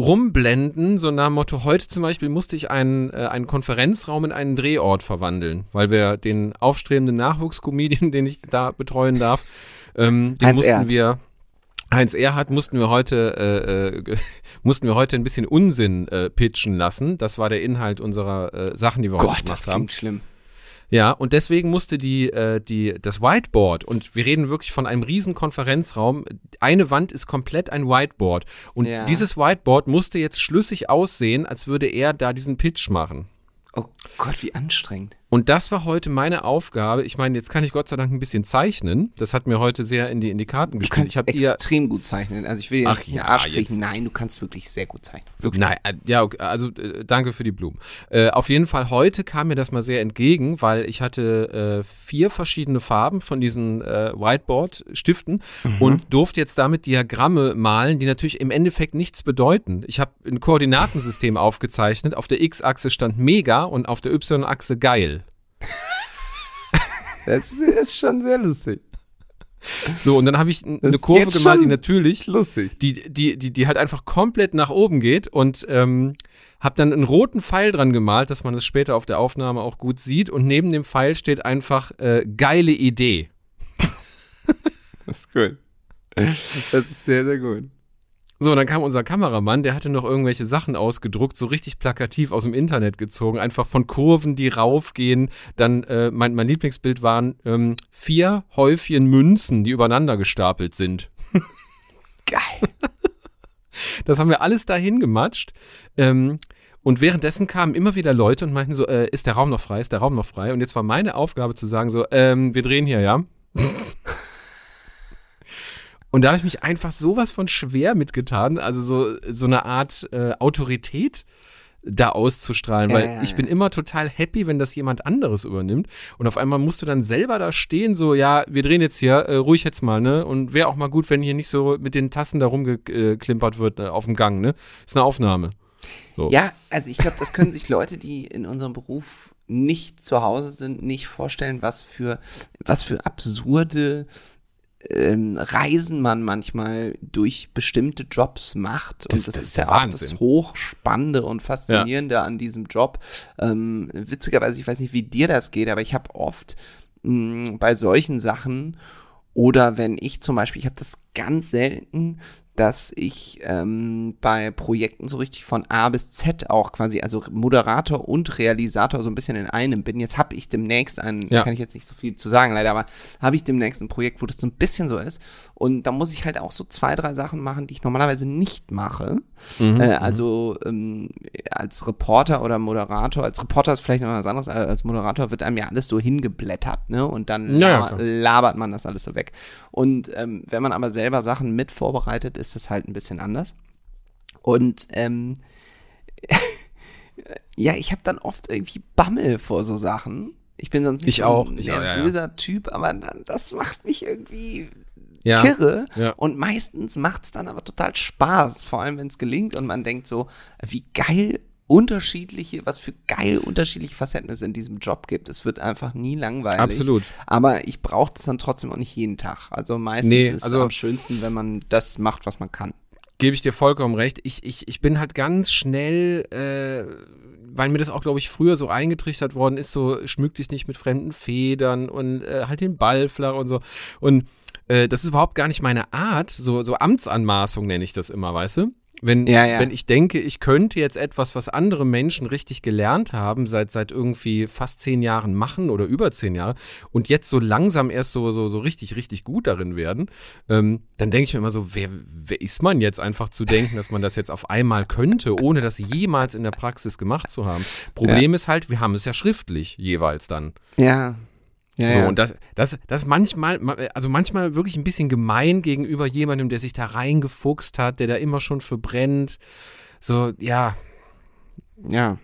rumblenden, so nach dem Motto, heute zum Beispiel musste ich einen, äh, einen Konferenzraum in einen Drehort verwandeln, weil wir den aufstrebenden Nachwuchscomedian, den ich da betreuen darf, ähm, den Heinz mussten Erhardt. wir Heinz Erhardt mussten wir heute äh, äh, mussten wir heute ein bisschen Unsinn äh, pitchen lassen. Das war der Inhalt unserer äh, Sachen, die wir heute Gott, gemacht das haben. klingt schlimm. Ja, und deswegen musste die, äh, die, das Whiteboard, und wir reden wirklich von einem riesen Konferenzraum, eine Wand ist komplett ein Whiteboard. Und Ja. dieses Whiteboard musste jetzt schlüssig aussehen, als würde er da diesen Pitch machen. Oh Gott, wie anstrengend. Und das war heute meine Aufgabe. Ich meine, jetzt kann ich Gott sei Dank ein bisschen zeichnen. Das hat mir heute sehr in die, in die Karten Du gespielt. kannst Ich extrem gut zeichnen. Also ich will Ach jetzt nicht ja, Arsch jetzt. kriechen. Nein, du kannst wirklich sehr gut zeichnen. Wirklich. Nein, äh, ja, okay, also äh, danke für die Blumen. Äh, auf jeden Fall, heute kam mir das mal sehr entgegen, weil ich hatte äh, vier verschiedene Farben von diesen äh, Whiteboard-Stiften und durfte jetzt damit Diagramme malen, die natürlich im Endeffekt nichts bedeuten. Ich habe ein Koordinatensystem aufgezeichnet. Auf der X-Achse stand mega und auf der Y-Achse geil. Das ist schon sehr lustig. So, und dann habe ich eine Kurve gemalt, die natürlich Lustig. die, die, die, die halt einfach komplett nach oben geht und ähm, hab dann einen roten Pfeil dran gemalt, dass man das später auf der Aufnahme auch gut sieht und neben dem Pfeil steht einfach äh, geile Idee. Das ist gut. Das ist sehr, sehr gut. So, und dann kam unser Kameramann, der hatte noch irgendwelche Sachen ausgedruckt, so richtig plakativ aus dem Internet gezogen, einfach von Kurven, die raufgehen. Dann, äh, mein, mein Lieblingsbild waren ähm, vier Häufchen Münzen, die übereinander gestapelt sind. Geil. Das haben wir alles dahin gematscht. Ähm, und währenddessen kamen immer wieder Leute und meinten so, äh, ist der Raum noch frei, ist der Raum noch frei? Und jetzt war meine Aufgabe zu sagen so, ähm, wir drehen hier, ja? Und da habe ich mich einfach sowas von schwer mitgetan, also so, so eine Art äh, Autorität da auszustrahlen, Ja, weil ja, ich ja. bin immer total happy, wenn das jemand anderes übernimmt. Und auf einmal musst du dann selber da stehen, so, ja, wir drehen jetzt hier, äh, ruhig jetzt mal, ne? Und wäre auch mal gut, wenn hier nicht so mit den Tassen da rumgeklimpert wird äh, auf dem Gang, ne? Ist eine Aufnahme. So. Ja, also ich glaube, das können sich Leute, die in unserem Beruf nicht zu Hause sind, nicht vorstellen, was für, was für absurde ähm, Reisen man manchmal durch bestimmte Jobs macht. Und Das- das, das ist ja auch das Hochspannende und Faszinierende an diesem Job. Ähm, witzigerweise, ich weiß nicht, wie dir das geht, aber ich habe oft mh, bei solchen Sachen. Oder wenn ich zum Beispiel, ich habe das ganz selten, dass ich ähm, bei Projekten so richtig von A bis Z auch quasi, also Moderator und Realisator so ein bisschen in einem bin. Jetzt habe ich demnächst ein, Ja. kann ich jetzt nicht so viel zu sagen leider, aber habe ich demnächst ein Projekt, wo das so ein bisschen so ist. Und da muss ich halt auch so zwei, drei Sachen machen, die ich normalerweise nicht mache. Mhm. Äh, also ähm, als Reporter oder Moderator, als Reporter ist vielleicht noch was anderes, als Moderator wird einem ja alles so hingeblättert, ne? Und dann Ja, ja, laber- klar. labert man das alles so weg. Und ähm, wenn man aber selber Sachen mit vorbereitet, ist das halt ein bisschen anders. Und ähm, ja, ich habe dann oft irgendwie Bammel vor so Sachen. Ich bin sonst nicht Ich so ein ich auch, ja, ja. nervöser Typ, aber dann, das macht mich irgendwie ja. kirre. Ja. Und meistens macht es dann aber total Spaß, vor allem wenn es gelingt und man denkt so, wie geil unterschiedliche, was für geil unterschiedliche Facetten es in diesem Job gibt. Es wird einfach nie langweilig. Absolut. Aber ich brauche das dann trotzdem auch nicht jeden Tag. Also meistens Nee, ist es also- am schönsten, wenn man das macht, was man kann. Gebe ich dir vollkommen recht. Ich, ich, ich bin halt ganz schnell, äh, weil mir das auch, glaube ich, früher so eingetrichtert worden ist, so schmück dich nicht mit fremden Federn und äh, halt den Ball flach und so. Und äh, das ist überhaupt gar nicht meine Art. So, so Amtsanmaßung nenne ich das immer, weißt du? Wenn, Ja, ja. wenn ich denke, ich könnte jetzt etwas, was andere Menschen richtig gelernt haben, seit, seit irgendwie fast zehn Jahren machen oder über zehn Jahre und jetzt so langsam erst so, so, so richtig, richtig gut darin werden, ähm, dann denke ich mir immer so, wer, wer ist man jetzt einfach zu denken, dass man das jetzt auf einmal könnte, ohne das jemals in der Praxis gemacht zu haben. Problem ist halt, wir haben es ja schriftlich jeweils dann. Ja. Ja, So, ja. und das, das, das manchmal, also manchmal wirklich ein bisschen gemein gegenüber jemandem, der sich da reingefuchst hat, der da immer schon verbrennt. So, ja, ja.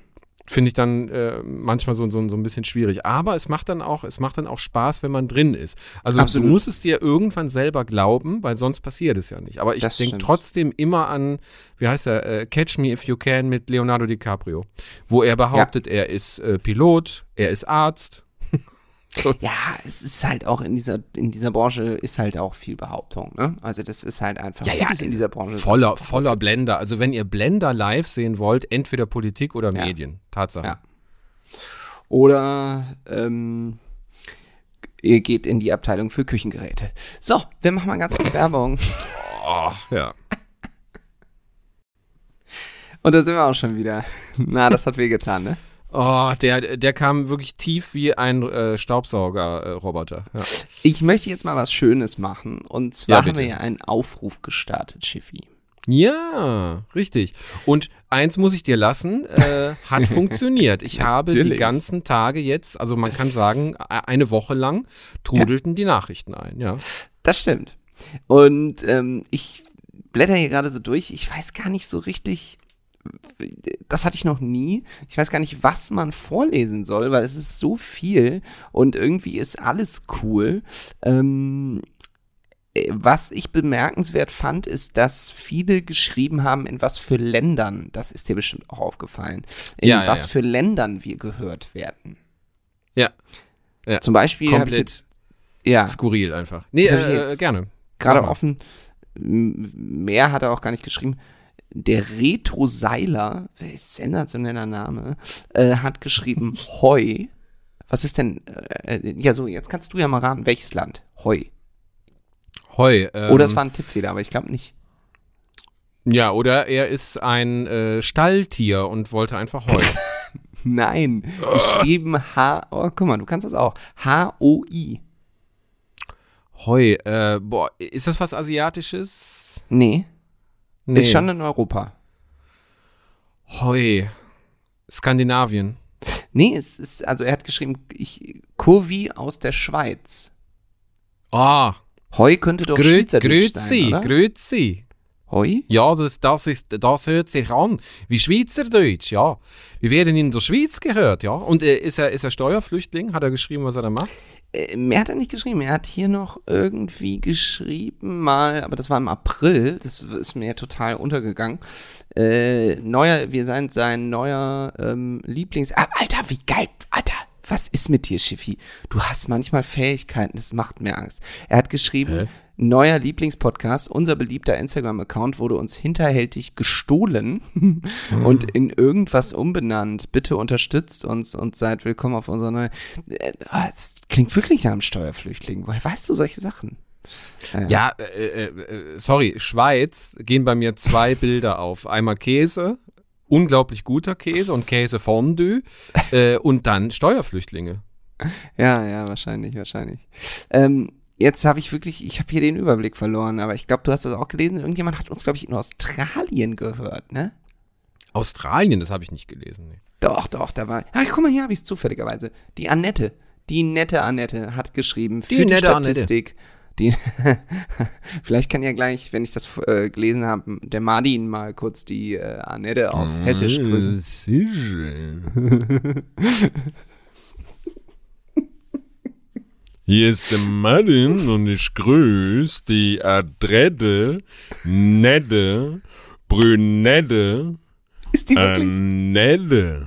finde ich dann äh, manchmal so, so, so ein bisschen schwierig. Aber es macht dann auch, es macht dann auch Spaß, wenn man drin ist. Also Absolut. du musst es dir irgendwann selber glauben, weil sonst passiert es ja nicht. Aber ich denke trotzdem immer an, wie heißt er, äh, Catch Me If You Can mit Leonardo DiCaprio, wo er behauptet, er ist äh, Pilot, er ist Arzt. Ja, es ist halt auch in dieser, in dieser Branche ist halt auch viel Behauptung, ne? Also das ist halt einfach Ja, ja, in dieser Branche. Voller, voller Blender. Also wenn ihr Blender live sehen wollt, entweder Politik oder Ja. Medien. Tatsache. Ja. Oder ähm, ihr geht in die Abteilung für Küchengeräte. So, wir machen mal ganz kurz Werbung. Oh, ja. Und da sind wir auch schon wieder. Na, das hat wehgetan, ne? Oh, der, der kam wirklich tief wie ein äh, Staubsauger-Roboter. ja. Ich möchte jetzt mal was Schönes machen. Und zwar Ja, haben wir ja einen Aufruf gestartet, Schiffi. ja, richtig. Und eins muss ich dir lassen, äh, hat funktioniert. Ich habe die Natürlich. ganzen Tage jetzt, also man kann sagen, eine Woche lang trudelten die Nachrichten ein, ja. Das stimmt. Und ähm, ich blätter hier gerade so durch. Ich weiß gar nicht so richtig. Das hatte ich noch nie. Ich weiß gar nicht, was man vorlesen soll, weil es ist so viel und irgendwie ist alles cool. Ähm, äh, was ich bemerkenswert fand, ist, dass viele geschrieben haben, in was für Ländern, das ist dir bestimmt auch aufgefallen, in Ja, was ja. für Ländern wir gehört werden. Ja. Zum Beispiel habe ich Komplett jetzt, ja, skurril einfach. Nee, äh, gerne. gerade offen. Mehr hat er auch gar nicht geschrieben. Der Retro-Seiler, sensationeller Name, äh, hat geschrieben Heu. Was ist denn, äh, äh, ja so, jetzt kannst du ja mal raten, welches Land? Heu. Heu. Ähm, Oder es war ein Tippfehler, aber ich glaube nicht. Ja, oder er ist ein äh, Stalltier und wollte einfach Heu. Nein, geschrieben H, oh, guck mal, du kannst das auch. H-O-I. Heu, äh, boah, ist das was Asiatisches? Nee, Nee. ist schon in Europa. Heu. Skandinavien. Nee, es ist, also er hat geschrieben, ich, Kurvi aus der Schweiz. Ah, Heu könnte doch grü Schweizerdeutsch sein, oder? grüezi. Heu? Ja, das, das, ist, das hört sich an wie Schweizerdeutsch, ja. Wir werden in der Schweiz gehört, ja. Und äh, ist, er, ist er Steuerflüchtling? Hat er geschrieben, was er da macht? Äh, mehr hat er nicht geschrieben. Er hat hier noch irgendwie geschrieben, mal, aber das war im April. Das ist mir total untergegangen. Äh, neuer, wir sind sein neuer ähm, Lieblings. Ah, Alter, wie geil, Alter. Was ist mit dir, Schiffi? Du hast manchmal Fähigkeiten, das macht mir Angst. Er hat geschrieben, neuer Lieblingspodcast, unser beliebter Instagram-Account wurde uns hinterhältig gestohlen und in irgendwas umbenannt. Bitte unterstützt uns und seid willkommen auf unserer neuen. Äh, Es klingt wirklich nach einem Steuerflüchtling. Woher weißt du solche Sachen? Ja, äh, äh, sorry, Schweiz gehen bei mir zwei Bilder auf. Einmal Käse, unglaublich guter Käse und Käsefondue äh, und dann Steuerflüchtlinge. Ja, ja, wahrscheinlich, wahrscheinlich. Ähm, jetzt habe ich wirklich, ich habe hier den Überblick verloren, aber ich glaube, du hast das auch gelesen. Irgendjemand hat uns, glaube ich, in Australien gehört, ne? Australien, das habe ich nicht gelesen. Nee. Doch, doch, da war. Ah, guck mal, hier habe ich es zufälligerweise. Die Annette, die nette Annette hat geschrieben für Die die, nette Statistik. Die, vielleicht kann ja gleich, wenn ich das äh, gelesen habe, der Martin mal kurz die äh, Annette auf Hessisch grüßen. Hier ist der Martin und ich grüße die adrette, nette, brünette, Ist die wirklich? Annette.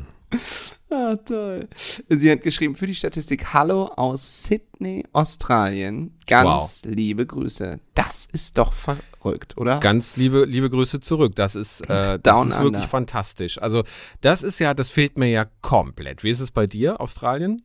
Ah, toll. Sie hat geschrieben für die Statistik Hallo aus Sydney, Australien. Ganz liebe Grüße. Das ist doch verrückt, oder? Ganz liebe, liebe Grüße zurück. Das ist, äh, das ist wirklich fantastisch. Also, das ist ja, das fehlt mir ja komplett. Wie ist es bei dir, Australien?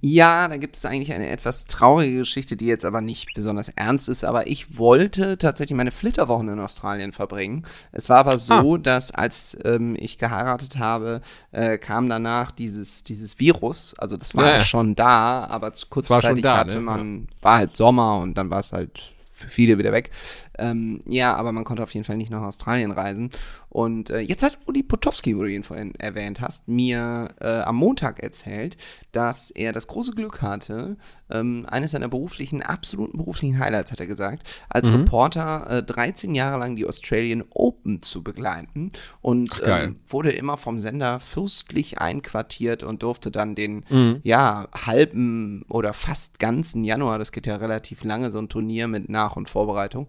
Ja, da gibt es eigentlich eine etwas traurige Geschichte, die jetzt aber nicht besonders ernst ist. Aber ich wollte tatsächlich meine Flitterwochen in Australien verbringen. Es war aber so, dass als ähm, ich geheiratet habe, äh, kam danach dieses, dieses Virus. Also das war Ja, ja. schon da, aber zu war schon kurzzeitig da, hatte ne? man, war halt Sommer und dann war es halt für viele wieder weg. Ähm, ja, aber man konnte auf jeden Fall nicht nach Australien reisen. Und äh, jetzt hat Uli Potowski, wo du ihn vorhin erwähnt hast, mir äh, am Montag erzählt, dass er das große Glück hatte, ähm, eines seiner beruflichen, absoluten beruflichen Highlights, hat er gesagt, als Reporter äh, 13 Jahre lang die Australian Open zu begleiten. Und Ach, ähm, wurde immer vom Sender fürstlich einquartiert und durfte dann den, ja, halben oder fast ganzen Januar, das geht ja relativ lange, so ein Turnier mit Nach- und Vorbereitung,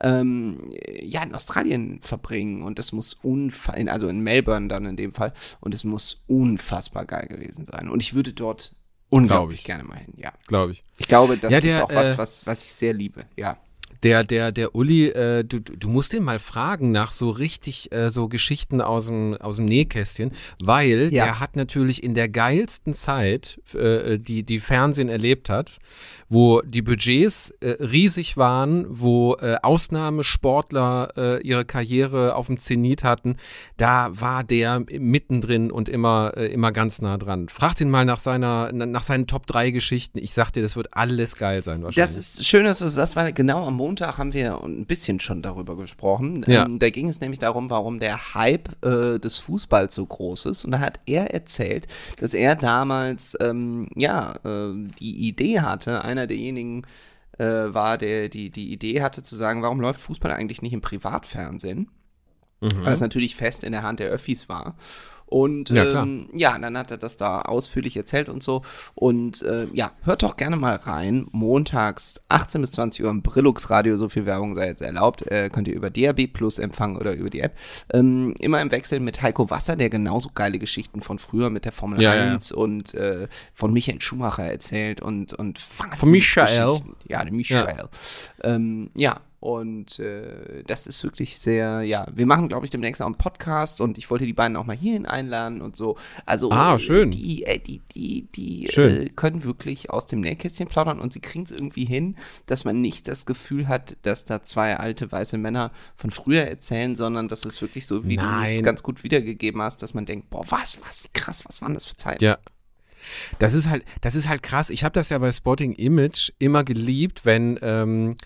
ähm, ja, in Australien verbringen und das muss unfassbar, also in Melbourne dann in dem Fall, und es muss unfassbar geil gewesen sein. Und ich würde dort unglaublich ich. gerne mal hin, ja. Glaube ich. Ich glaube, das Ja, ist der, auch was, äh, was, was ich sehr liebe, ja. Der, der, der Uli, äh, du, du musst den mal fragen nach so richtig äh, so Geschichten aus dem, aus dem Nähkästchen, weil Ja. der hat natürlich in der geilsten Zeit, äh, die, die Fernsehen erlebt hat, wo die Budgets äh, riesig waren, wo äh, Ausnahmesportler äh, ihre Karriere auf dem Zenit hatten, da war der mittendrin und immer, immer ganz nah dran. Frag ihn mal nach seiner, nach seinen Top 3 Geschichten. Ich sag dir, das wird alles geil sein wahrscheinlich. Das ist schön, dass du das weil genau am Montag haben wir ein bisschen schon darüber gesprochen. Ja. Ähm, da ging es nämlich darum, warum der Hype äh, des Fußballs so groß ist. Und da hat er erzählt, dass er damals ähm, ja äh, die Idee hatte, einer derjenigen äh, war, der die, die Idee hatte zu sagen, warum läuft Fußball eigentlich nicht im Privatfernsehen? weil es natürlich fest in der Hand der Öffis war. Und Ja, ähm, ja, dann hat er das da ausführlich erzählt und so. Und äh, ja, hört doch gerne mal rein. Montags 18 bis 20 Uhr im Brillux Radio, so viel Werbung sei jetzt erlaubt. Äh, könnt ihr über DAB Plus empfangen oder über die App. Ähm, immer im Wechsel mit Heiko Wasser, der genauso geile Geschichten von früher mit der Formel Ja, ja, ja. 1 und äh, von Michael Schumacher erzählt und, und Von Michael. Ja, Michael. Ähm, ja, und äh, das ist wirklich sehr, ja, wir machen, glaube ich, demnächst auch einen Podcast und ich wollte die beiden auch mal hierhin einladen und so. Also, Ah, äh, schön. die, äh, die, die, die. Äh, können wirklich aus dem Nähkästchen plaudern und sie kriegen es irgendwie hin, dass man nicht das Gefühl hat, dass da zwei alte weiße Männer von früher erzählen, sondern dass es wirklich so, wie du es Nein. ganz gut wiedergegeben hast, dass man denkt, boah, was, was, wie krass, was waren das für Zeiten? Ja. Das ist halt, das ist halt krass. Ich habe das ja bei Spotting Image immer geliebt, wenn ähm,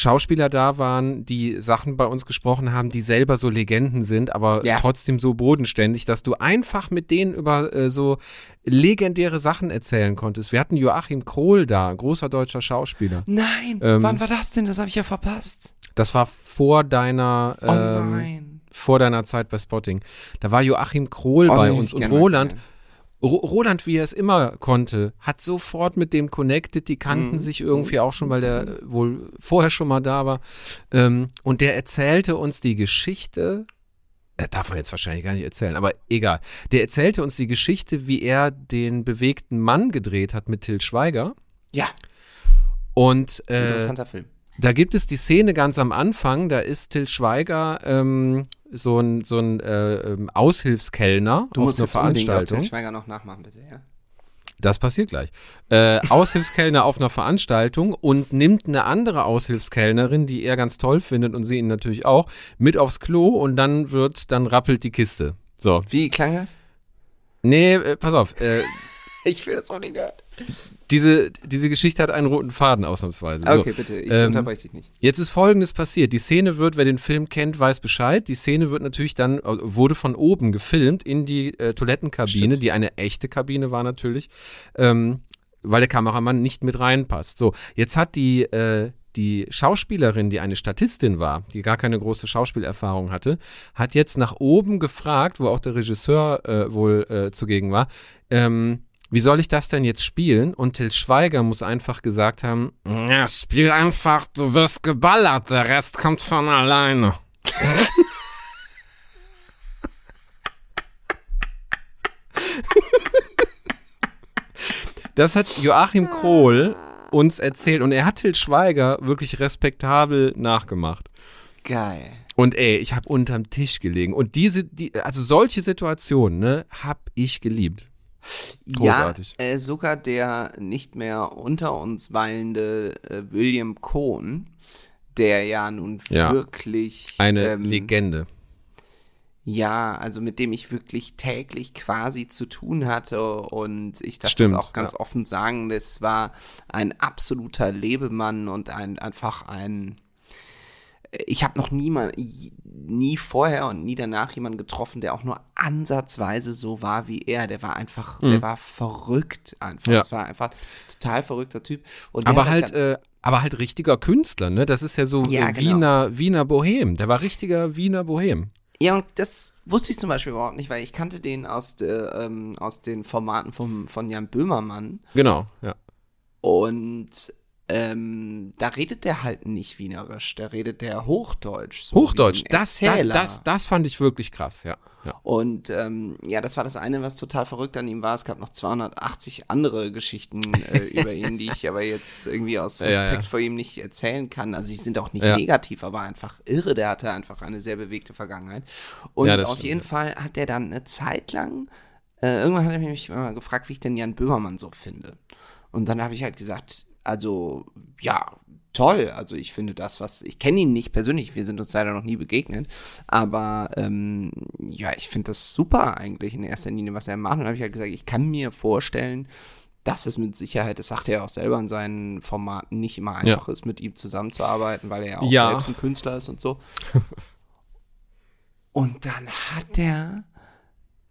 Schauspieler da waren, die Sachen bei uns gesprochen haben, die selber so Legenden sind, aber Ja. trotzdem so bodenständig, dass du einfach mit denen über äh, so legendäre Sachen erzählen konntest. Wir hatten Joachim Krohl da, großer deutscher Schauspieler. Nein, Ähm, wann war das denn? Das habe ich ja verpasst. Das war vor deiner Oh ähm, nein. vor deiner Zeit bei Spotting. Da war Joachim Krohl Oh, bei uns und Roland. gesehen. Ro Roland, wie er es immer konnte, hat sofort mit dem connected. Die kannten Mhm. sich irgendwie auch schon, weil der äh, wohl vorher schon mal da war. Ähm, und der erzählte uns die Geschichte. Äh, darf man jetzt wahrscheinlich gar nicht erzählen, aber egal. Der erzählte uns die Geschichte, wie er den bewegten Mann gedreht hat mit Till Schweiger. Ja, Und äh, interessanter Film. Da gibt es die Szene ganz am Anfang, da ist Till Schweiger ähm, so ein, so ein äh, ähm, Aushilfskellner Du auf musst einer unbedingt auch Veranstaltung. Til Schweiger noch nachmachen, bitte, ja. Das passiert gleich. Äh, Aushilfskellner auf einer Veranstaltung und nimmt eine andere Aushilfskellnerin, die er ganz toll findet und sie ihn natürlich auch, mit aufs Klo und dann wird, dann rappelt die Kiste. So. Wie klang das? Nee, äh, pass auf. Äh, Ich will das auch nicht hören. diese, diese Geschichte hat einen roten Faden ausnahmsweise. So. Okay, bitte, ich ähm, unterbreche dich nicht. Jetzt ist Folgendes passiert. Die Szene wird, wer den Film kennt, weiß Bescheid. Die Szene wird natürlich dann, äh, wurde von oben gefilmt in die äh, Toilettenkabine, die eine echte Kabine war natürlich, ähm, weil der Kameramann nicht mit reinpasst. So, jetzt hat die, äh, die Schauspielerin, die eine Statistin war, die gar keine große Schauspielerfahrung hatte, hat jetzt nach oben gefragt, wo auch der Regisseur äh, wohl äh, zugegen war, ähm, wie soll ich das denn jetzt spielen? Und Till Schweiger muss einfach gesagt haben, ja, spiel einfach, du wirst geballert, der Rest kommt von alleine. Das hat Joachim Krohl uns erzählt und er hat Till Schweiger wirklich respektabel nachgemacht. Geil. Und ey, ich habe unterm Tisch gelegen. Und diese, die, also solche Situationen, ne, hab ich geliebt. Großartig. Ja, äh, sogar der nicht mehr unter uns weilende äh, William Cohn, der ja nun Ja. wirklich Eine ähm, Legende. Ja, also mit dem ich wirklich täglich quasi zu tun hatte und ich darf Stimmt, das auch ganz ja. offen sagen, das war ein absoluter Lebemann und ein einfach ein ich habe noch nie mal nie vorher und nie danach jemanden getroffen, der auch nur ansatzweise so war wie er. Der war einfach, der war verrückt einfach. Mhm. Ja. Das war einfach total verrückter Typ. Aber halt, äh, aber halt richtiger Künstler, ne? Das ist ja so Ja, äh, genau. Wiener, Wiener Bohem. Der war richtiger Wiener Bohem. Ja, und das wusste ich zum Beispiel überhaupt nicht, weil ich kannte den aus, der, ähm, aus den Formaten vom, von Jan Böhmermann. Genau, ja. Und ähm, da redet der halt nicht Wienerisch, da redet der Hochdeutsch. So Hochdeutsch, das, das, das, das fand ich wirklich krass, ja. ja. Und ähm, ja, das war das eine, was total verrückt an ihm war. Es gab noch 280 andere Geschichten äh, über ihn, die ich aber jetzt irgendwie aus Ja, Respekt ja. vor ihm nicht erzählen kann. Also die sind auch nicht Ja. negativ, aber einfach irre. Der hatte einfach eine sehr bewegte Vergangenheit. Und Ja, auf stimmt, jeden ja. Fall hat er dann eine Zeit lang, äh, irgendwann hat er mich mal gefragt, wie ich denn Jan Böhmermann so finde. Und dann habe ich halt gesagt, also ja, toll. Also ich finde das, was ich kenne ihn nicht persönlich, wir sind uns leider noch nie begegnet, aber ähm, ja, ich finde das super eigentlich in erster Linie, was er macht. Und dann habe ich halt gesagt, ich kann mir vorstellen, dass es mit Sicherheit, das sagt er ja auch selber in seinen Formaten, nicht immer einfach ist, mit ihm zusammenzuarbeiten, weil er ja auch Ja. selbst ein Künstler ist und so. Und dann hat er,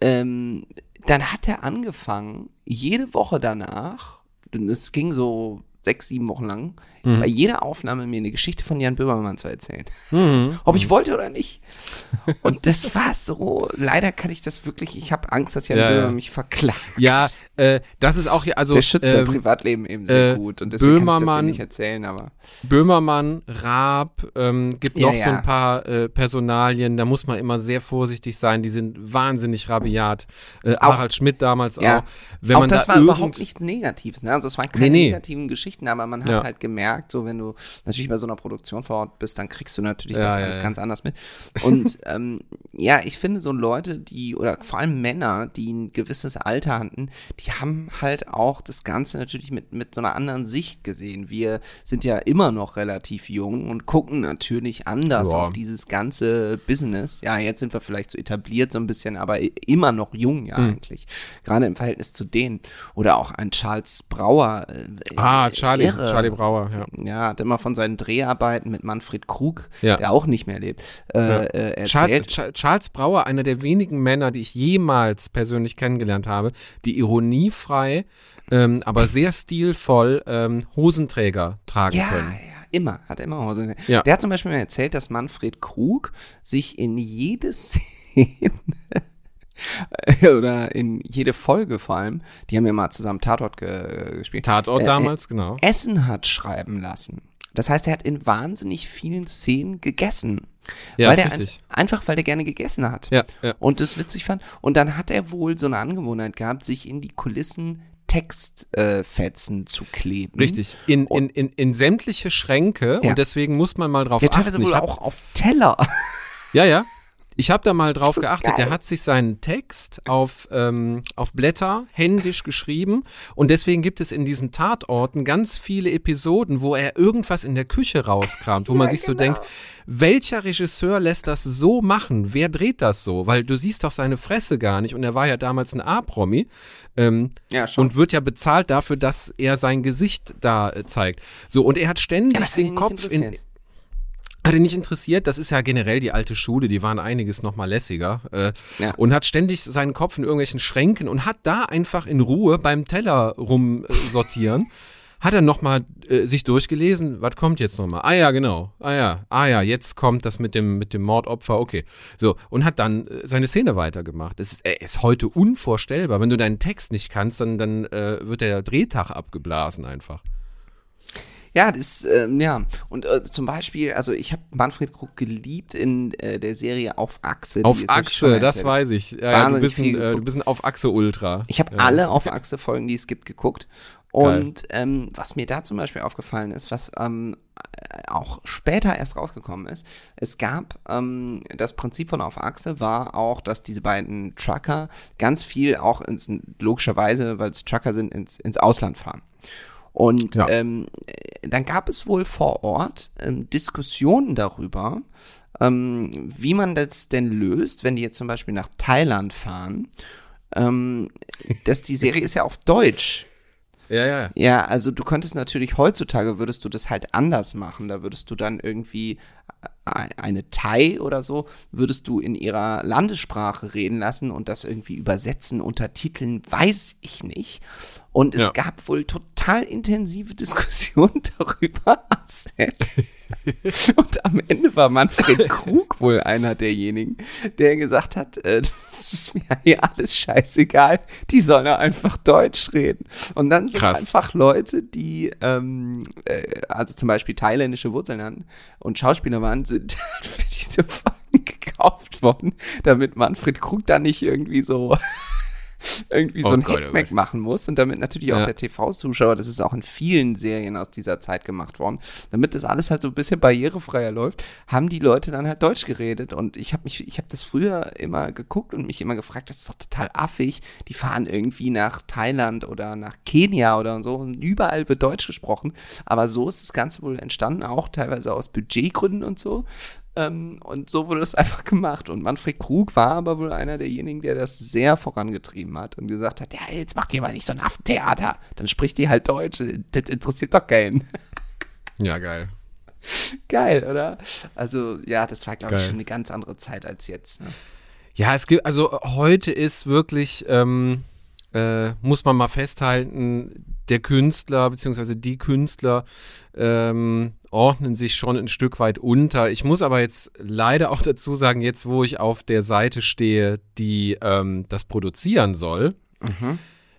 ähm, dann hat er angefangen, jede Woche danach, und es ging so sechs, sieben Wochen lang, bei jeder Aufnahme mir eine Geschichte von Jan Böhmermann zu erzählen. Mhm. Ob ich wollte oder nicht. Und das war so, leider kann ich das wirklich, ich habe Angst, dass Jan Ja, ja. Böhmermann mich verklagt. Ja, äh, das ist auch hier, also der schützt sein ähm, Privatleben eben sehr äh, gut und deswegen kann ich das Böhmermann- nicht erzählen, aber Böhmermann, Raab, ähm, gibt Ja, noch so ja. ein paar äh, Personalien, da muss man immer sehr vorsichtig sein, die sind wahnsinnig rabiat. Äh, Auch- Harald Schmidt damals Ja. auch. Wenn auch man das da war überhaupt nichts Negatives, ne? Also es waren keine Nee, nee. negativen Geschichten, aber man hat Ja. halt gemerkt, so wenn du natürlich bei so einer Produktion vor Ort bist, dann kriegst du natürlich Ja, das ja, alles ja. ganz anders mit. Und ähm, ja, ich finde so Leute, die, oder vor allem Männer, die ein gewisses Alter hatten, die haben halt auch das Ganze natürlich mit, mit so einer anderen Sicht gesehen. Wir sind ja immer noch relativ jung und gucken natürlich anders auf dieses ganze Business. Ja, jetzt sind wir vielleicht so etabliert so ein bisschen, aber immer noch jung ja Hm. eigentlich. Gerade im Verhältnis zu denen. Oder auch ein Charles Brauer. Äh, Ah, Charlie, irre. Charlie Brauer, ja. Ja, hat immer von seinen Dreharbeiten mit Manfred Krug, Ja. der auch nicht mehr lebt, äh, Ja. äh, Charles, erzählt. Cha- Charles Brauer, einer der wenigen Männer, die ich jemals persönlich kennengelernt habe, die ironiefrei, ähm, aber sehr stilvoll ähm, Hosenträger tragen ja, können. ja, immer, hat immer Hose. Ja. Der hat zum Beispiel mal erzählt, dass Manfred Krug sich in jede Szene oder in jede Folge vor allem, die haben ja mal zusammen Tatort ge gespielt, Tatort Äh, damals, genau. Essen hat schreiben lassen. Das heißt, er hat in wahnsinnig vielen Szenen gegessen. Ja, weil der ein, richtig. einfach, weil der gerne gegessen hat. Ja, ja. Und das witzig fand. Und dann hat er wohl so eine Angewohnheit gehabt, sich in die Kulissen Textfetzen äh, zu kleben. Richtig. In, in, in, in sämtliche Schränke Ja. und deswegen muss man mal drauf Ja, achten. teilweise wohl auch auf Teller. Ja, ja. Ich habe da mal drauf geachtet. Der geil. hat sich seinen Text auf, ähm, auf Blätter händisch geschrieben und deswegen gibt es in diesen Tatorten ganz viele Episoden, wo er irgendwas in der Küche rauskramt, wo man sich so denkt, welcher Regisseur lässt das so machen? Wer dreht das so? Weil du siehst doch seine Fresse gar nicht und er war ja damals ein A-Promi. Ähm, Ja, und wird ja bezahlt dafür, dass er sein Gesicht da äh, zeigt. So, und er hat ständig Ja, den Kopf in. Hat ihn nicht interessiert, das ist ja generell die alte Schule, die waren einiges noch mal lässiger. Äh, Ja. Und hat ständig seinen Kopf in irgendwelchen Schränken und hat da einfach in Ruhe beim Teller rumsortieren. hat er noch mal äh, sich durchgelesen, was kommt jetzt noch mal? Ah ja, genau. Ah ja, ah ja, jetzt kommt das mit dem mit dem Mordopfer, okay. So, und hat dann äh, seine Szene weitergemacht. Das ist, äh, ist heute unvorstellbar. Wenn du deinen Text nicht kannst, dann, dann äh, wird der Drehtag abgeblasen einfach. Ja, das, ähm, ja. Und äh, zum Beispiel, also ich habe Manfred Krug geliebt in äh, der Serie Auf Achse. Auf Achse, das weiß ich. Ja, ja, du, bist ein, äh, du bist ein Auf Achse Ultra. Ich habe ja. alle Auf Achse Folgen, die es gibt, geguckt. Und ähm, was mir da zum Beispiel aufgefallen ist, was ähm, äh, auch später erst rausgekommen ist, es gab ähm, das Prinzip von Auf Achse war auch, dass diese beiden Trucker ganz viel auch ins logischerweise, weil es Trucker sind, ins, ins Ausland fahren. Und Ja. ähm, äh, dann gab es wohl vor Ort ähm, Diskussionen darüber, ähm, wie man das denn löst, wenn die jetzt zum Beispiel nach Thailand fahren. Ähm, dass die Serie ist ja auf Deutsch. Ja, ja, ja. Also du könntest natürlich heutzutage würdest du das halt anders machen. Da würdest du dann irgendwie e- eine Thai oder so, würdest du in ihrer Landessprache reden lassen und das irgendwie übersetzen, untertiteln, weiß ich nicht. Und es Ja. gab wohl total intensive Diskussionen darüber am Set. Und am Ende war Manfred Krug wohl einer derjenigen, der gesagt hat, äh, das ist mir hier alles scheißegal, die sollen einfach Deutsch reden. Und dann sind Krass. einfach Leute, die ähm, äh, also zum Beispiel thailändische Wurzeln hatten und Schauspieler waren, sind für diese Folgen gekauft worden, damit Manfred Krug da nicht irgendwie so irgendwie so Oh ein Gott, oh Hackmack machen muss und damit natürlich auch Ja. der TV-Zuschauer, das ist auch in vielen Serien aus dieser Zeit gemacht worden, damit das alles halt so ein bisschen barrierefreier läuft, haben die Leute dann halt Deutsch geredet und ich habe mich, ich habe das früher immer geguckt und mich immer gefragt, das ist doch total affig, die fahren irgendwie nach Thailand oder nach Kenia oder so und überall wird Deutsch gesprochen, aber so ist das Ganze wohl entstanden, auch teilweise aus Budgetgründen und so. Ähm, und so wurde das einfach gemacht. Und Manfred Krug war aber wohl einer derjenigen, der das sehr vorangetrieben hat und gesagt hat, ja, jetzt macht ihr mal nicht so ein Affentheater. Dann spricht die halt Deutsch. Das interessiert doch keinen. Ja, geil. Geil, oder? Also, ja, das war, glaube ich, schon eine ganz andere Zeit als jetzt. Ne? Ja, es gibt, also heute ist wirklich, ähm, äh, muss man mal festhalten, der Künstler bzw. die Künstler ähm, ordnen sich schon ein Stück weit unter. Ich muss aber jetzt leider auch dazu sagen, jetzt wo ich auf der Seite stehe, die ähm, das produzieren soll,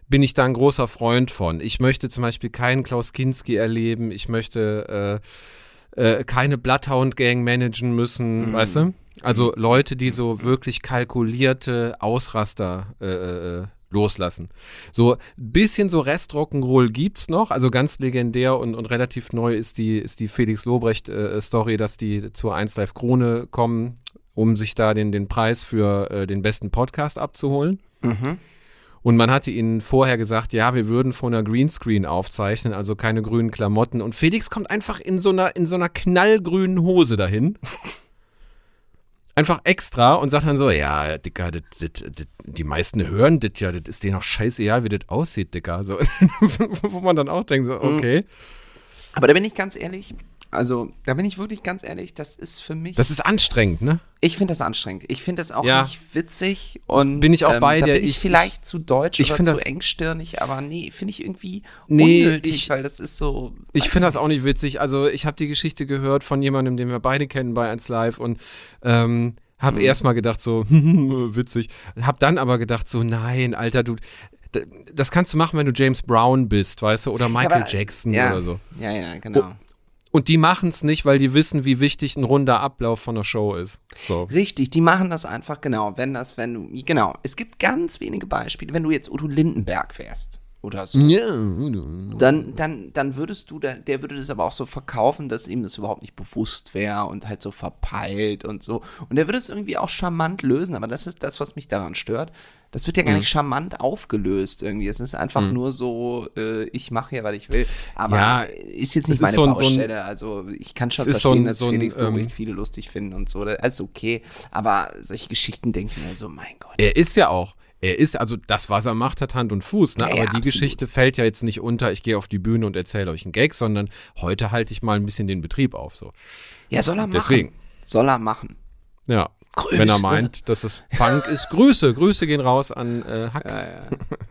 bin ich da ein großer Freund von. Ich möchte zum Beispiel keinen Klaus Kinski erleben. Ich möchte äh, äh, keine Bloodhound-Gang managen müssen, weißt du? Also Leute, die so wirklich kalkulierte Ausraster äh, äh, loslassen. So ein bisschen so Restrock'n'Roll gibt's noch, also ganz legendär und, und relativ neu ist die, ist die Felix Lobrecht-Story, dass die zur 1 Live Krone kommen, um sich da den, den Preis für äh, den besten Podcast abzuholen. Und man hatte ihnen vorher gesagt, ja, wir würden vor einer Greenscreen aufzeichnen, also keine grünen Klamotten. Und Felix kommt einfach in so einer, in so einer knallgrünen Hose dahin. Einfach extra und sagt dann so, ja, Dicker, das, das, das, die meisten hören das ja, das ist denen auch scheißegal, wie das aussieht, Dicker. So, wo man dann auch denkt, so, okay. Aber da bin ich ganz ehrlich, also da bin ich wirklich ganz ehrlich, das ist für mich. Das ist anstrengend, ne? ich finde das anstrengend. Ich finde das auch Ja. nicht witzig und ähm, Bin ich auch bei da dir. Bin ich, Ich- vielleicht zu deutsch ich oder zu das- engstirnig, aber nee, finde ich irgendwie Nee, unnötig, ich- weil das ist so. Ich finde das auch nicht witzig. Also ich habe die Geschichte gehört von jemandem, den wir beide kennen bei 1 Live und ähm, habe Mhm. erst mal gedacht so, witzig. Hab dann aber gedacht so, nein, Alter, du, das kannst du machen, wenn du James Brown bist, weißt du, oder Michael aber- Jackson ja, oder so. Ja, ja, genau. Und die machen es nicht, weil die wissen, wie wichtig ein runder Ablauf von einer Show ist. So. Richtig, die machen das einfach genau. Wenn das, wenn du, genau, es gibt ganz wenige Beispiele. Wenn du jetzt Udo Lindenberg wärst oder so. Dann, dann, dann würdest du, da- der würde das aber auch so verkaufen, dass ihm das überhaupt nicht bewusst wäre und halt so verpeilt und so. Und er würde es irgendwie auch charmant lösen, aber das ist das, was mich daran stört. Das wird ja Mhm. gar nicht charmant aufgelöst irgendwie. Es ist einfach nur so, äh, ich mache hier, was ich will. Aber Ja, ist jetzt nicht ist meine so ein- so ein- Baustelle. also ich kann schon ist so verstehen, ein- dass so ein, Felix Lobrecht ähm, viele lustig finden und so. Alles okay. Aber solche Geschichten denke ich mir so, mein Gott. Er ist ja auch. Er ist, also das, was er macht, hat Hand und Fuß, ne? Ja, Aber ja, die absolut. Geschichte fällt ja jetzt nicht unter, ich gehe auf die Bühne und erzähle euch einen Gag, sondern heute halte ich mal ein bisschen den Betrieb auf. So. Ja, soll er machen. Deswegen. Soll er machen. Ja. Grüße. Wenn er meint, dass es Punk ist. Grüße, Grüße gehen raus an äh, Hack. Ja, ja.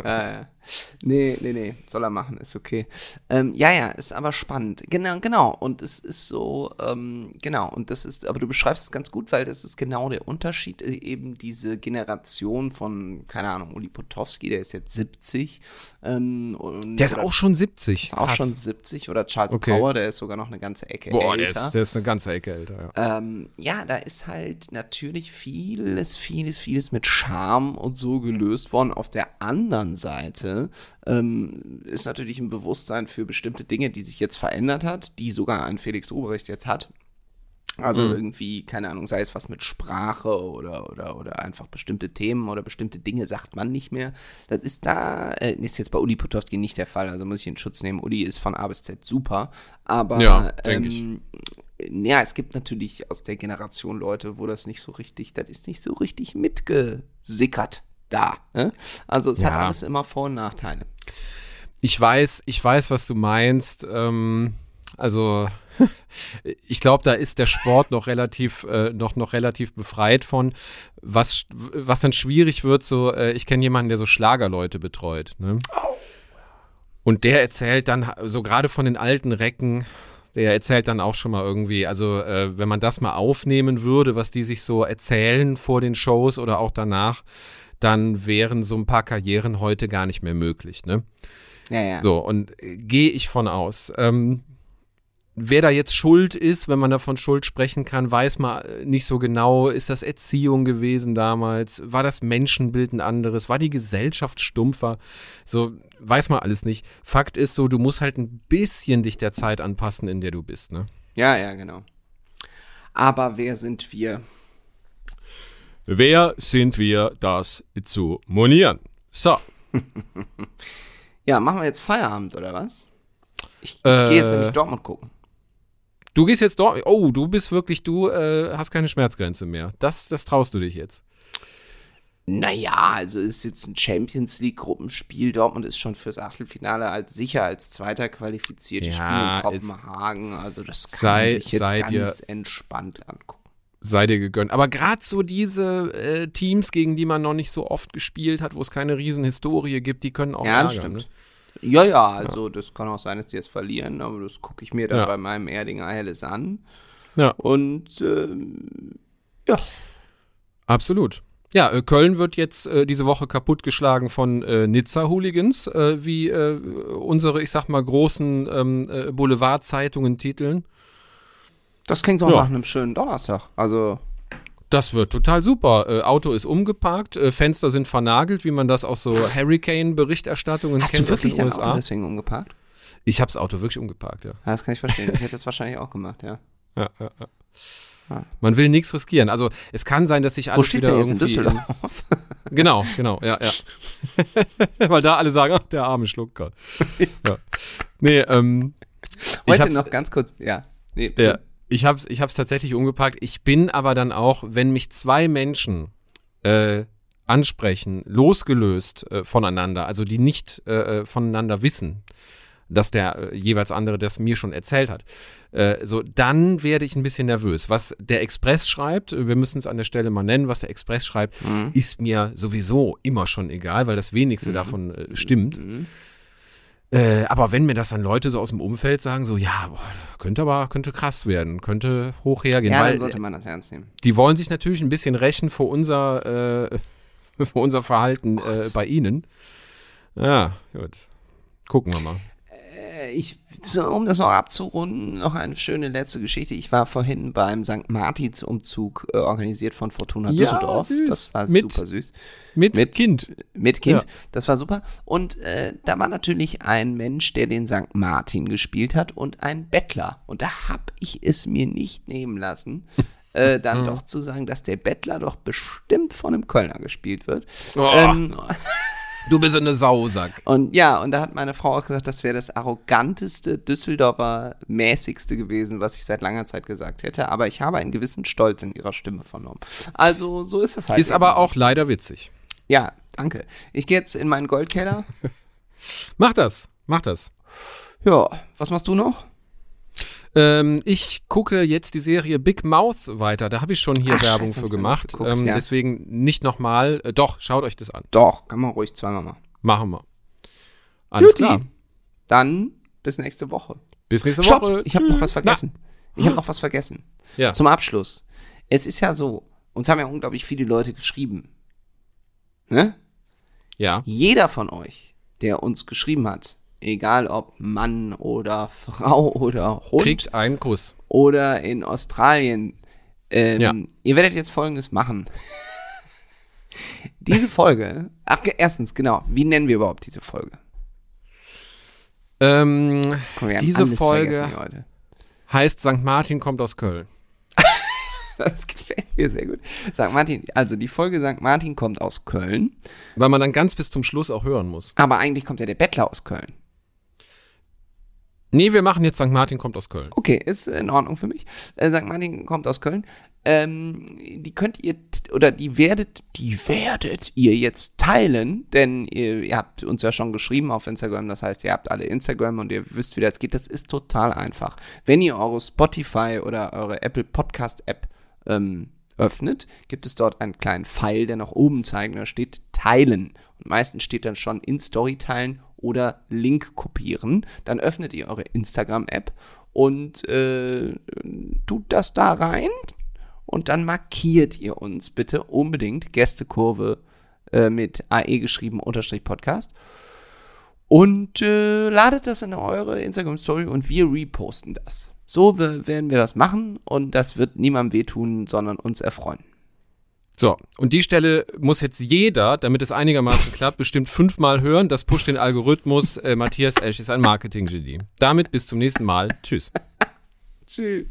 ja, ja. Nee, nee, nee. Soll er machen, ist okay. Ähm, ja, ja, ist aber spannend. Genau, genau. Und es ist so, ähm, genau. Und das ist, aber du beschreibst es ganz gut, weil das ist genau der Unterschied. äh, Eben diese Generation von, keine Ahnung, Uli Potowski, der ist jetzt 70. Ähm, und, Der ist oder auch schon 70. ist auch Krass. schon 70. Oder Charles Okay. Power, der ist sogar noch eine ganze Ecke Boah, der älter. ist, der ist eine ganze Ecke älter, ja. Ähm, ja, da ist halt natürlich vieles, vieles, vieles mit Charme und so gelöst worden. Auf der anderen Seite ähm, ist natürlich ein Bewusstsein für bestimmte Dinge, die sich jetzt verändert hat, die sogar ein Felix Obrecht jetzt hat. Also Mhm. irgendwie, keine Ahnung, sei es was mit Sprache oder, oder, oder einfach bestimmte Themen oder bestimmte Dinge sagt man nicht mehr. Das ist da, äh, ist jetzt bei Uli Potowski nicht der Fall, also muss ich in Schutz nehmen. Uli ist von A bis Z super, aber Ja, ähm, ja, es gibt natürlich aus der Generation Leute, wo das nicht so richtig, das ist nicht so richtig mitgesickert da. Ne? Also es hat Ja. alles immer Vor- und Nachteile. Ich weiß, ich weiß, was du meinst. Ähm, also ich glaube, da ist der Sport noch relativ, äh, noch, noch relativ befreit von. Was, was dann schwierig wird, so, äh, ich kenne jemanden, der so Schlagerleute betreut. Ne? Und der erzählt dann, so gerade von den alten Recken, der erzählt dann auch schon mal irgendwie, also äh, wenn man das mal aufnehmen würde, was die sich so erzählen vor den Shows oder auch danach, dann wären so ein paar Karrieren heute gar nicht mehr möglich. Ne? Ja, ja. So, und äh, gehe ich von aus. Ähm, wer da jetzt schuld ist, wenn man davon Schuld sprechen kann, weiß man äh, nicht so genau. Ist das Erziehung gewesen damals? War das Menschenbild ein anderes? War die Gesellschaft stumpfer? So, weiß man alles nicht. Fakt ist so, du musst halt ein bisschen dich der Zeit anpassen, in der du bist, ne? Ja, ja, genau. Aber wer sind wir? Wer sind wir, das zu monieren? So, Ja, machen wir jetzt Feierabend oder was? Ich Äh, gehe jetzt nämlich Dortmund gucken. Du gehst jetzt dort, oh, du bist wirklich, du äh, hast keine Schmerzgrenze mehr. Das, das traust du dich jetzt. Naja, also ist jetzt ein Champions League Gruppenspiel. Dortmund ist schon fürs Achtelfinale als sicher als Zweiter qualifiziert. Die Ja, spielen in Kopenhagen. Also das kann Sei- man sich jetzt seid ihr- ganz entspannt angucken. Sei dir gegönnt. Aber gerade so diese äh, Teams, gegen die man noch nicht so oft gespielt hat, wo es keine Riesenhistorie gibt, die können auch Ja, das ärgern, stimmt. Ja, ja, also das kann auch sein, dass die jetzt verlieren, aber das gucke ich mir dann Ja. bei meinem Erdinger Helles an. Ne? Ja, Und ähm, absolut. Ja, äh, Köln wird jetzt äh, diese Woche kaputtgeschlagen von äh, Nizza-Hooligans, äh, wie äh, unsere, ich sag mal, großen ähm, äh, Boulevardzeitungen titeln. Das klingt doch Ja. nach einem schönen Donnerstag. Also, Das wird total super. Äh, Auto ist umgeparkt, äh, Fenster sind vernagelt, wie man das aus so Hurricane-Berichterstattungen hast kennt du aus wirklich dein Auto USA. deswegen umgeparkt? Ich habe das Auto wirklich umgeparkt, ja. Ja, das kann ich verstehen. Ich hätte das wahrscheinlich auch gemacht, ja. ja, ja, ja. Ah. Man will nichts riskieren. Also es kann sein, dass sich alles Wo steht's wieder jetzt in irgendwie Düsseldorf? Genau, genau, ja, ja. Weil da alle sagen, ach, der arme Schlucker. ja. Nee, ähm, ich Heute noch ganz kurz, ja. Nee, ja, ich hab's, ich hab's tatsächlich umgepackt. Ich bin aber dann auch, wenn mich zwei Menschen äh, ansprechen, losgelöst äh, voneinander, also die nicht äh, äh, voneinander wissen, dass der äh, jeweils andere das mir schon erzählt hat. Äh, so, dann werde ich ein bisschen nervös. Was der Express schreibt, wir müssen es an der Stelle mal nennen, was der Express schreibt, Mhm. ist mir sowieso immer schon egal, weil das wenigste davon äh, stimmt. Mhm. Äh, aber wenn mir das dann Leute so aus dem Umfeld sagen, so, ja, boah, könnte aber, könnte krass werden, könnte hoch hergehen, Ja, weil dann sollte man das ernst nehmen. die wollen sich natürlich ein bisschen rächen für unser, äh, für unser Verhalten äh, bei ihnen. Ja, gut. Gucken wir mal. Äh, ich, um das noch abzurunden, noch eine schöne letzte Geschichte. Ich war vorhin beim St. Martins-Umzug äh, organisiert von Fortuna Ja, Düsseldorf. süß. Das war Mit- super süß. Mit, Mit Kind. Mit Kind. Ja. Das war super. Und äh, da war natürlich ein Mensch, der den St. Martin gespielt hat und ein Bettler. Und da hab ich es mir nicht nehmen lassen, äh, dann doch zu sagen, dass der Bettler doch bestimmt von einem Kölner gespielt wird. Oh, Ähm, du bist eine Sausack. und ja, und da hat meine Frau auch gesagt, das wäre das arroganteste Düsseldorfer mäßigste gewesen, was ich seit langer Zeit gesagt hätte. Aber ich habe einen gewissen Stolz in ihrer Stimme vernommen. Also so ist das halt. Ist aber auch leider witzig. Ja, danke. Ich gehe jetzt in meinen Goldkeller. Mach das, mach das. ja, was machst du noch? Ähm, ich gucke jetzt die Serie Big Mouth weiter. Da habe ich schon hier Ach, Werbung scheiße, für gemacht. geguckt, ähm, ja. Deswegen nicht nochmal. Äh, doch, schaut euch das an. Doch, kann man ruhig zweimal machen. Machen wir. Alles Juti. klar. Dann bis nächste Woche. Bis nächste Stopp, Woche. ich habe noch was vergessen. Ich habe noch was vergessen. Ja. Zum Abschluss. Es ist ja so, uns haben ja unglaublich viele Leute geschrieben. Ne? Ja. Jeder von euch, der uns geschrieben hat, egal ob Mann oder Frau oder Hund Kriegt einen Kuss. oder in Australien, ähm, Ja. ihr werdet jetzt Folgendes machen. diese Folge, ach, erstens, genau, wie nennen wir überhaupt diese Folge? Ähm, haben Diese Folge- heißt St. Martin kommt aus Köln. Das gefällt mir sehr gut. St. Martin, also die Folge St. Martin kommt aus Köln, Weil man dann ganz bis zum Schluss auch hören muss. aber eigentlich kommt ja der Bettler aus Köln. Nee, wir machen jetzt St. Martin kommt aus Köln. Okay, ist in Ordnung für mich. Äh, St. Martin kommt aus Köln. Ähm, die könnt ihr oder die werdet, die werdet ihr jetzt teilen, denn ihr, ihr habt uns ja schon geschrieben auf Instagram, das heißt, ihr habt alle Instagram und ihr wisst, wie das geht. Das ist total einfach. Wenn ihr eure Spotify oder eure Apple Podcast App ähm, öffnet, gibt es dort einen kleinen Pfeil, der nach oben zeigt, da steht Teilen. Und meistens steht dann schon in Story teilen oder Link kopieren. Dann öffnet ihr eure Instagram-App und äh, tut das da rein und dann markiert ihr uns bitte unbedingt Gästekurve äh, mit AE geschrieben unterstrich Podcast und äh, ladet das in eure Instagram Story und wir reposten das. So we- werden wir das machen und das wird niemandem wehtun, sondern uns erfreuen. So, und die Stelle muss jetzt jeder, damit es einigermaßen klappt, bestimmt fünfmal hören. Das pusht den Algorithmus. Äh, Matthias Esch ist ein Marketing-Genie. Damit bis zum nächsten Mal. Tschüss. Tschüss.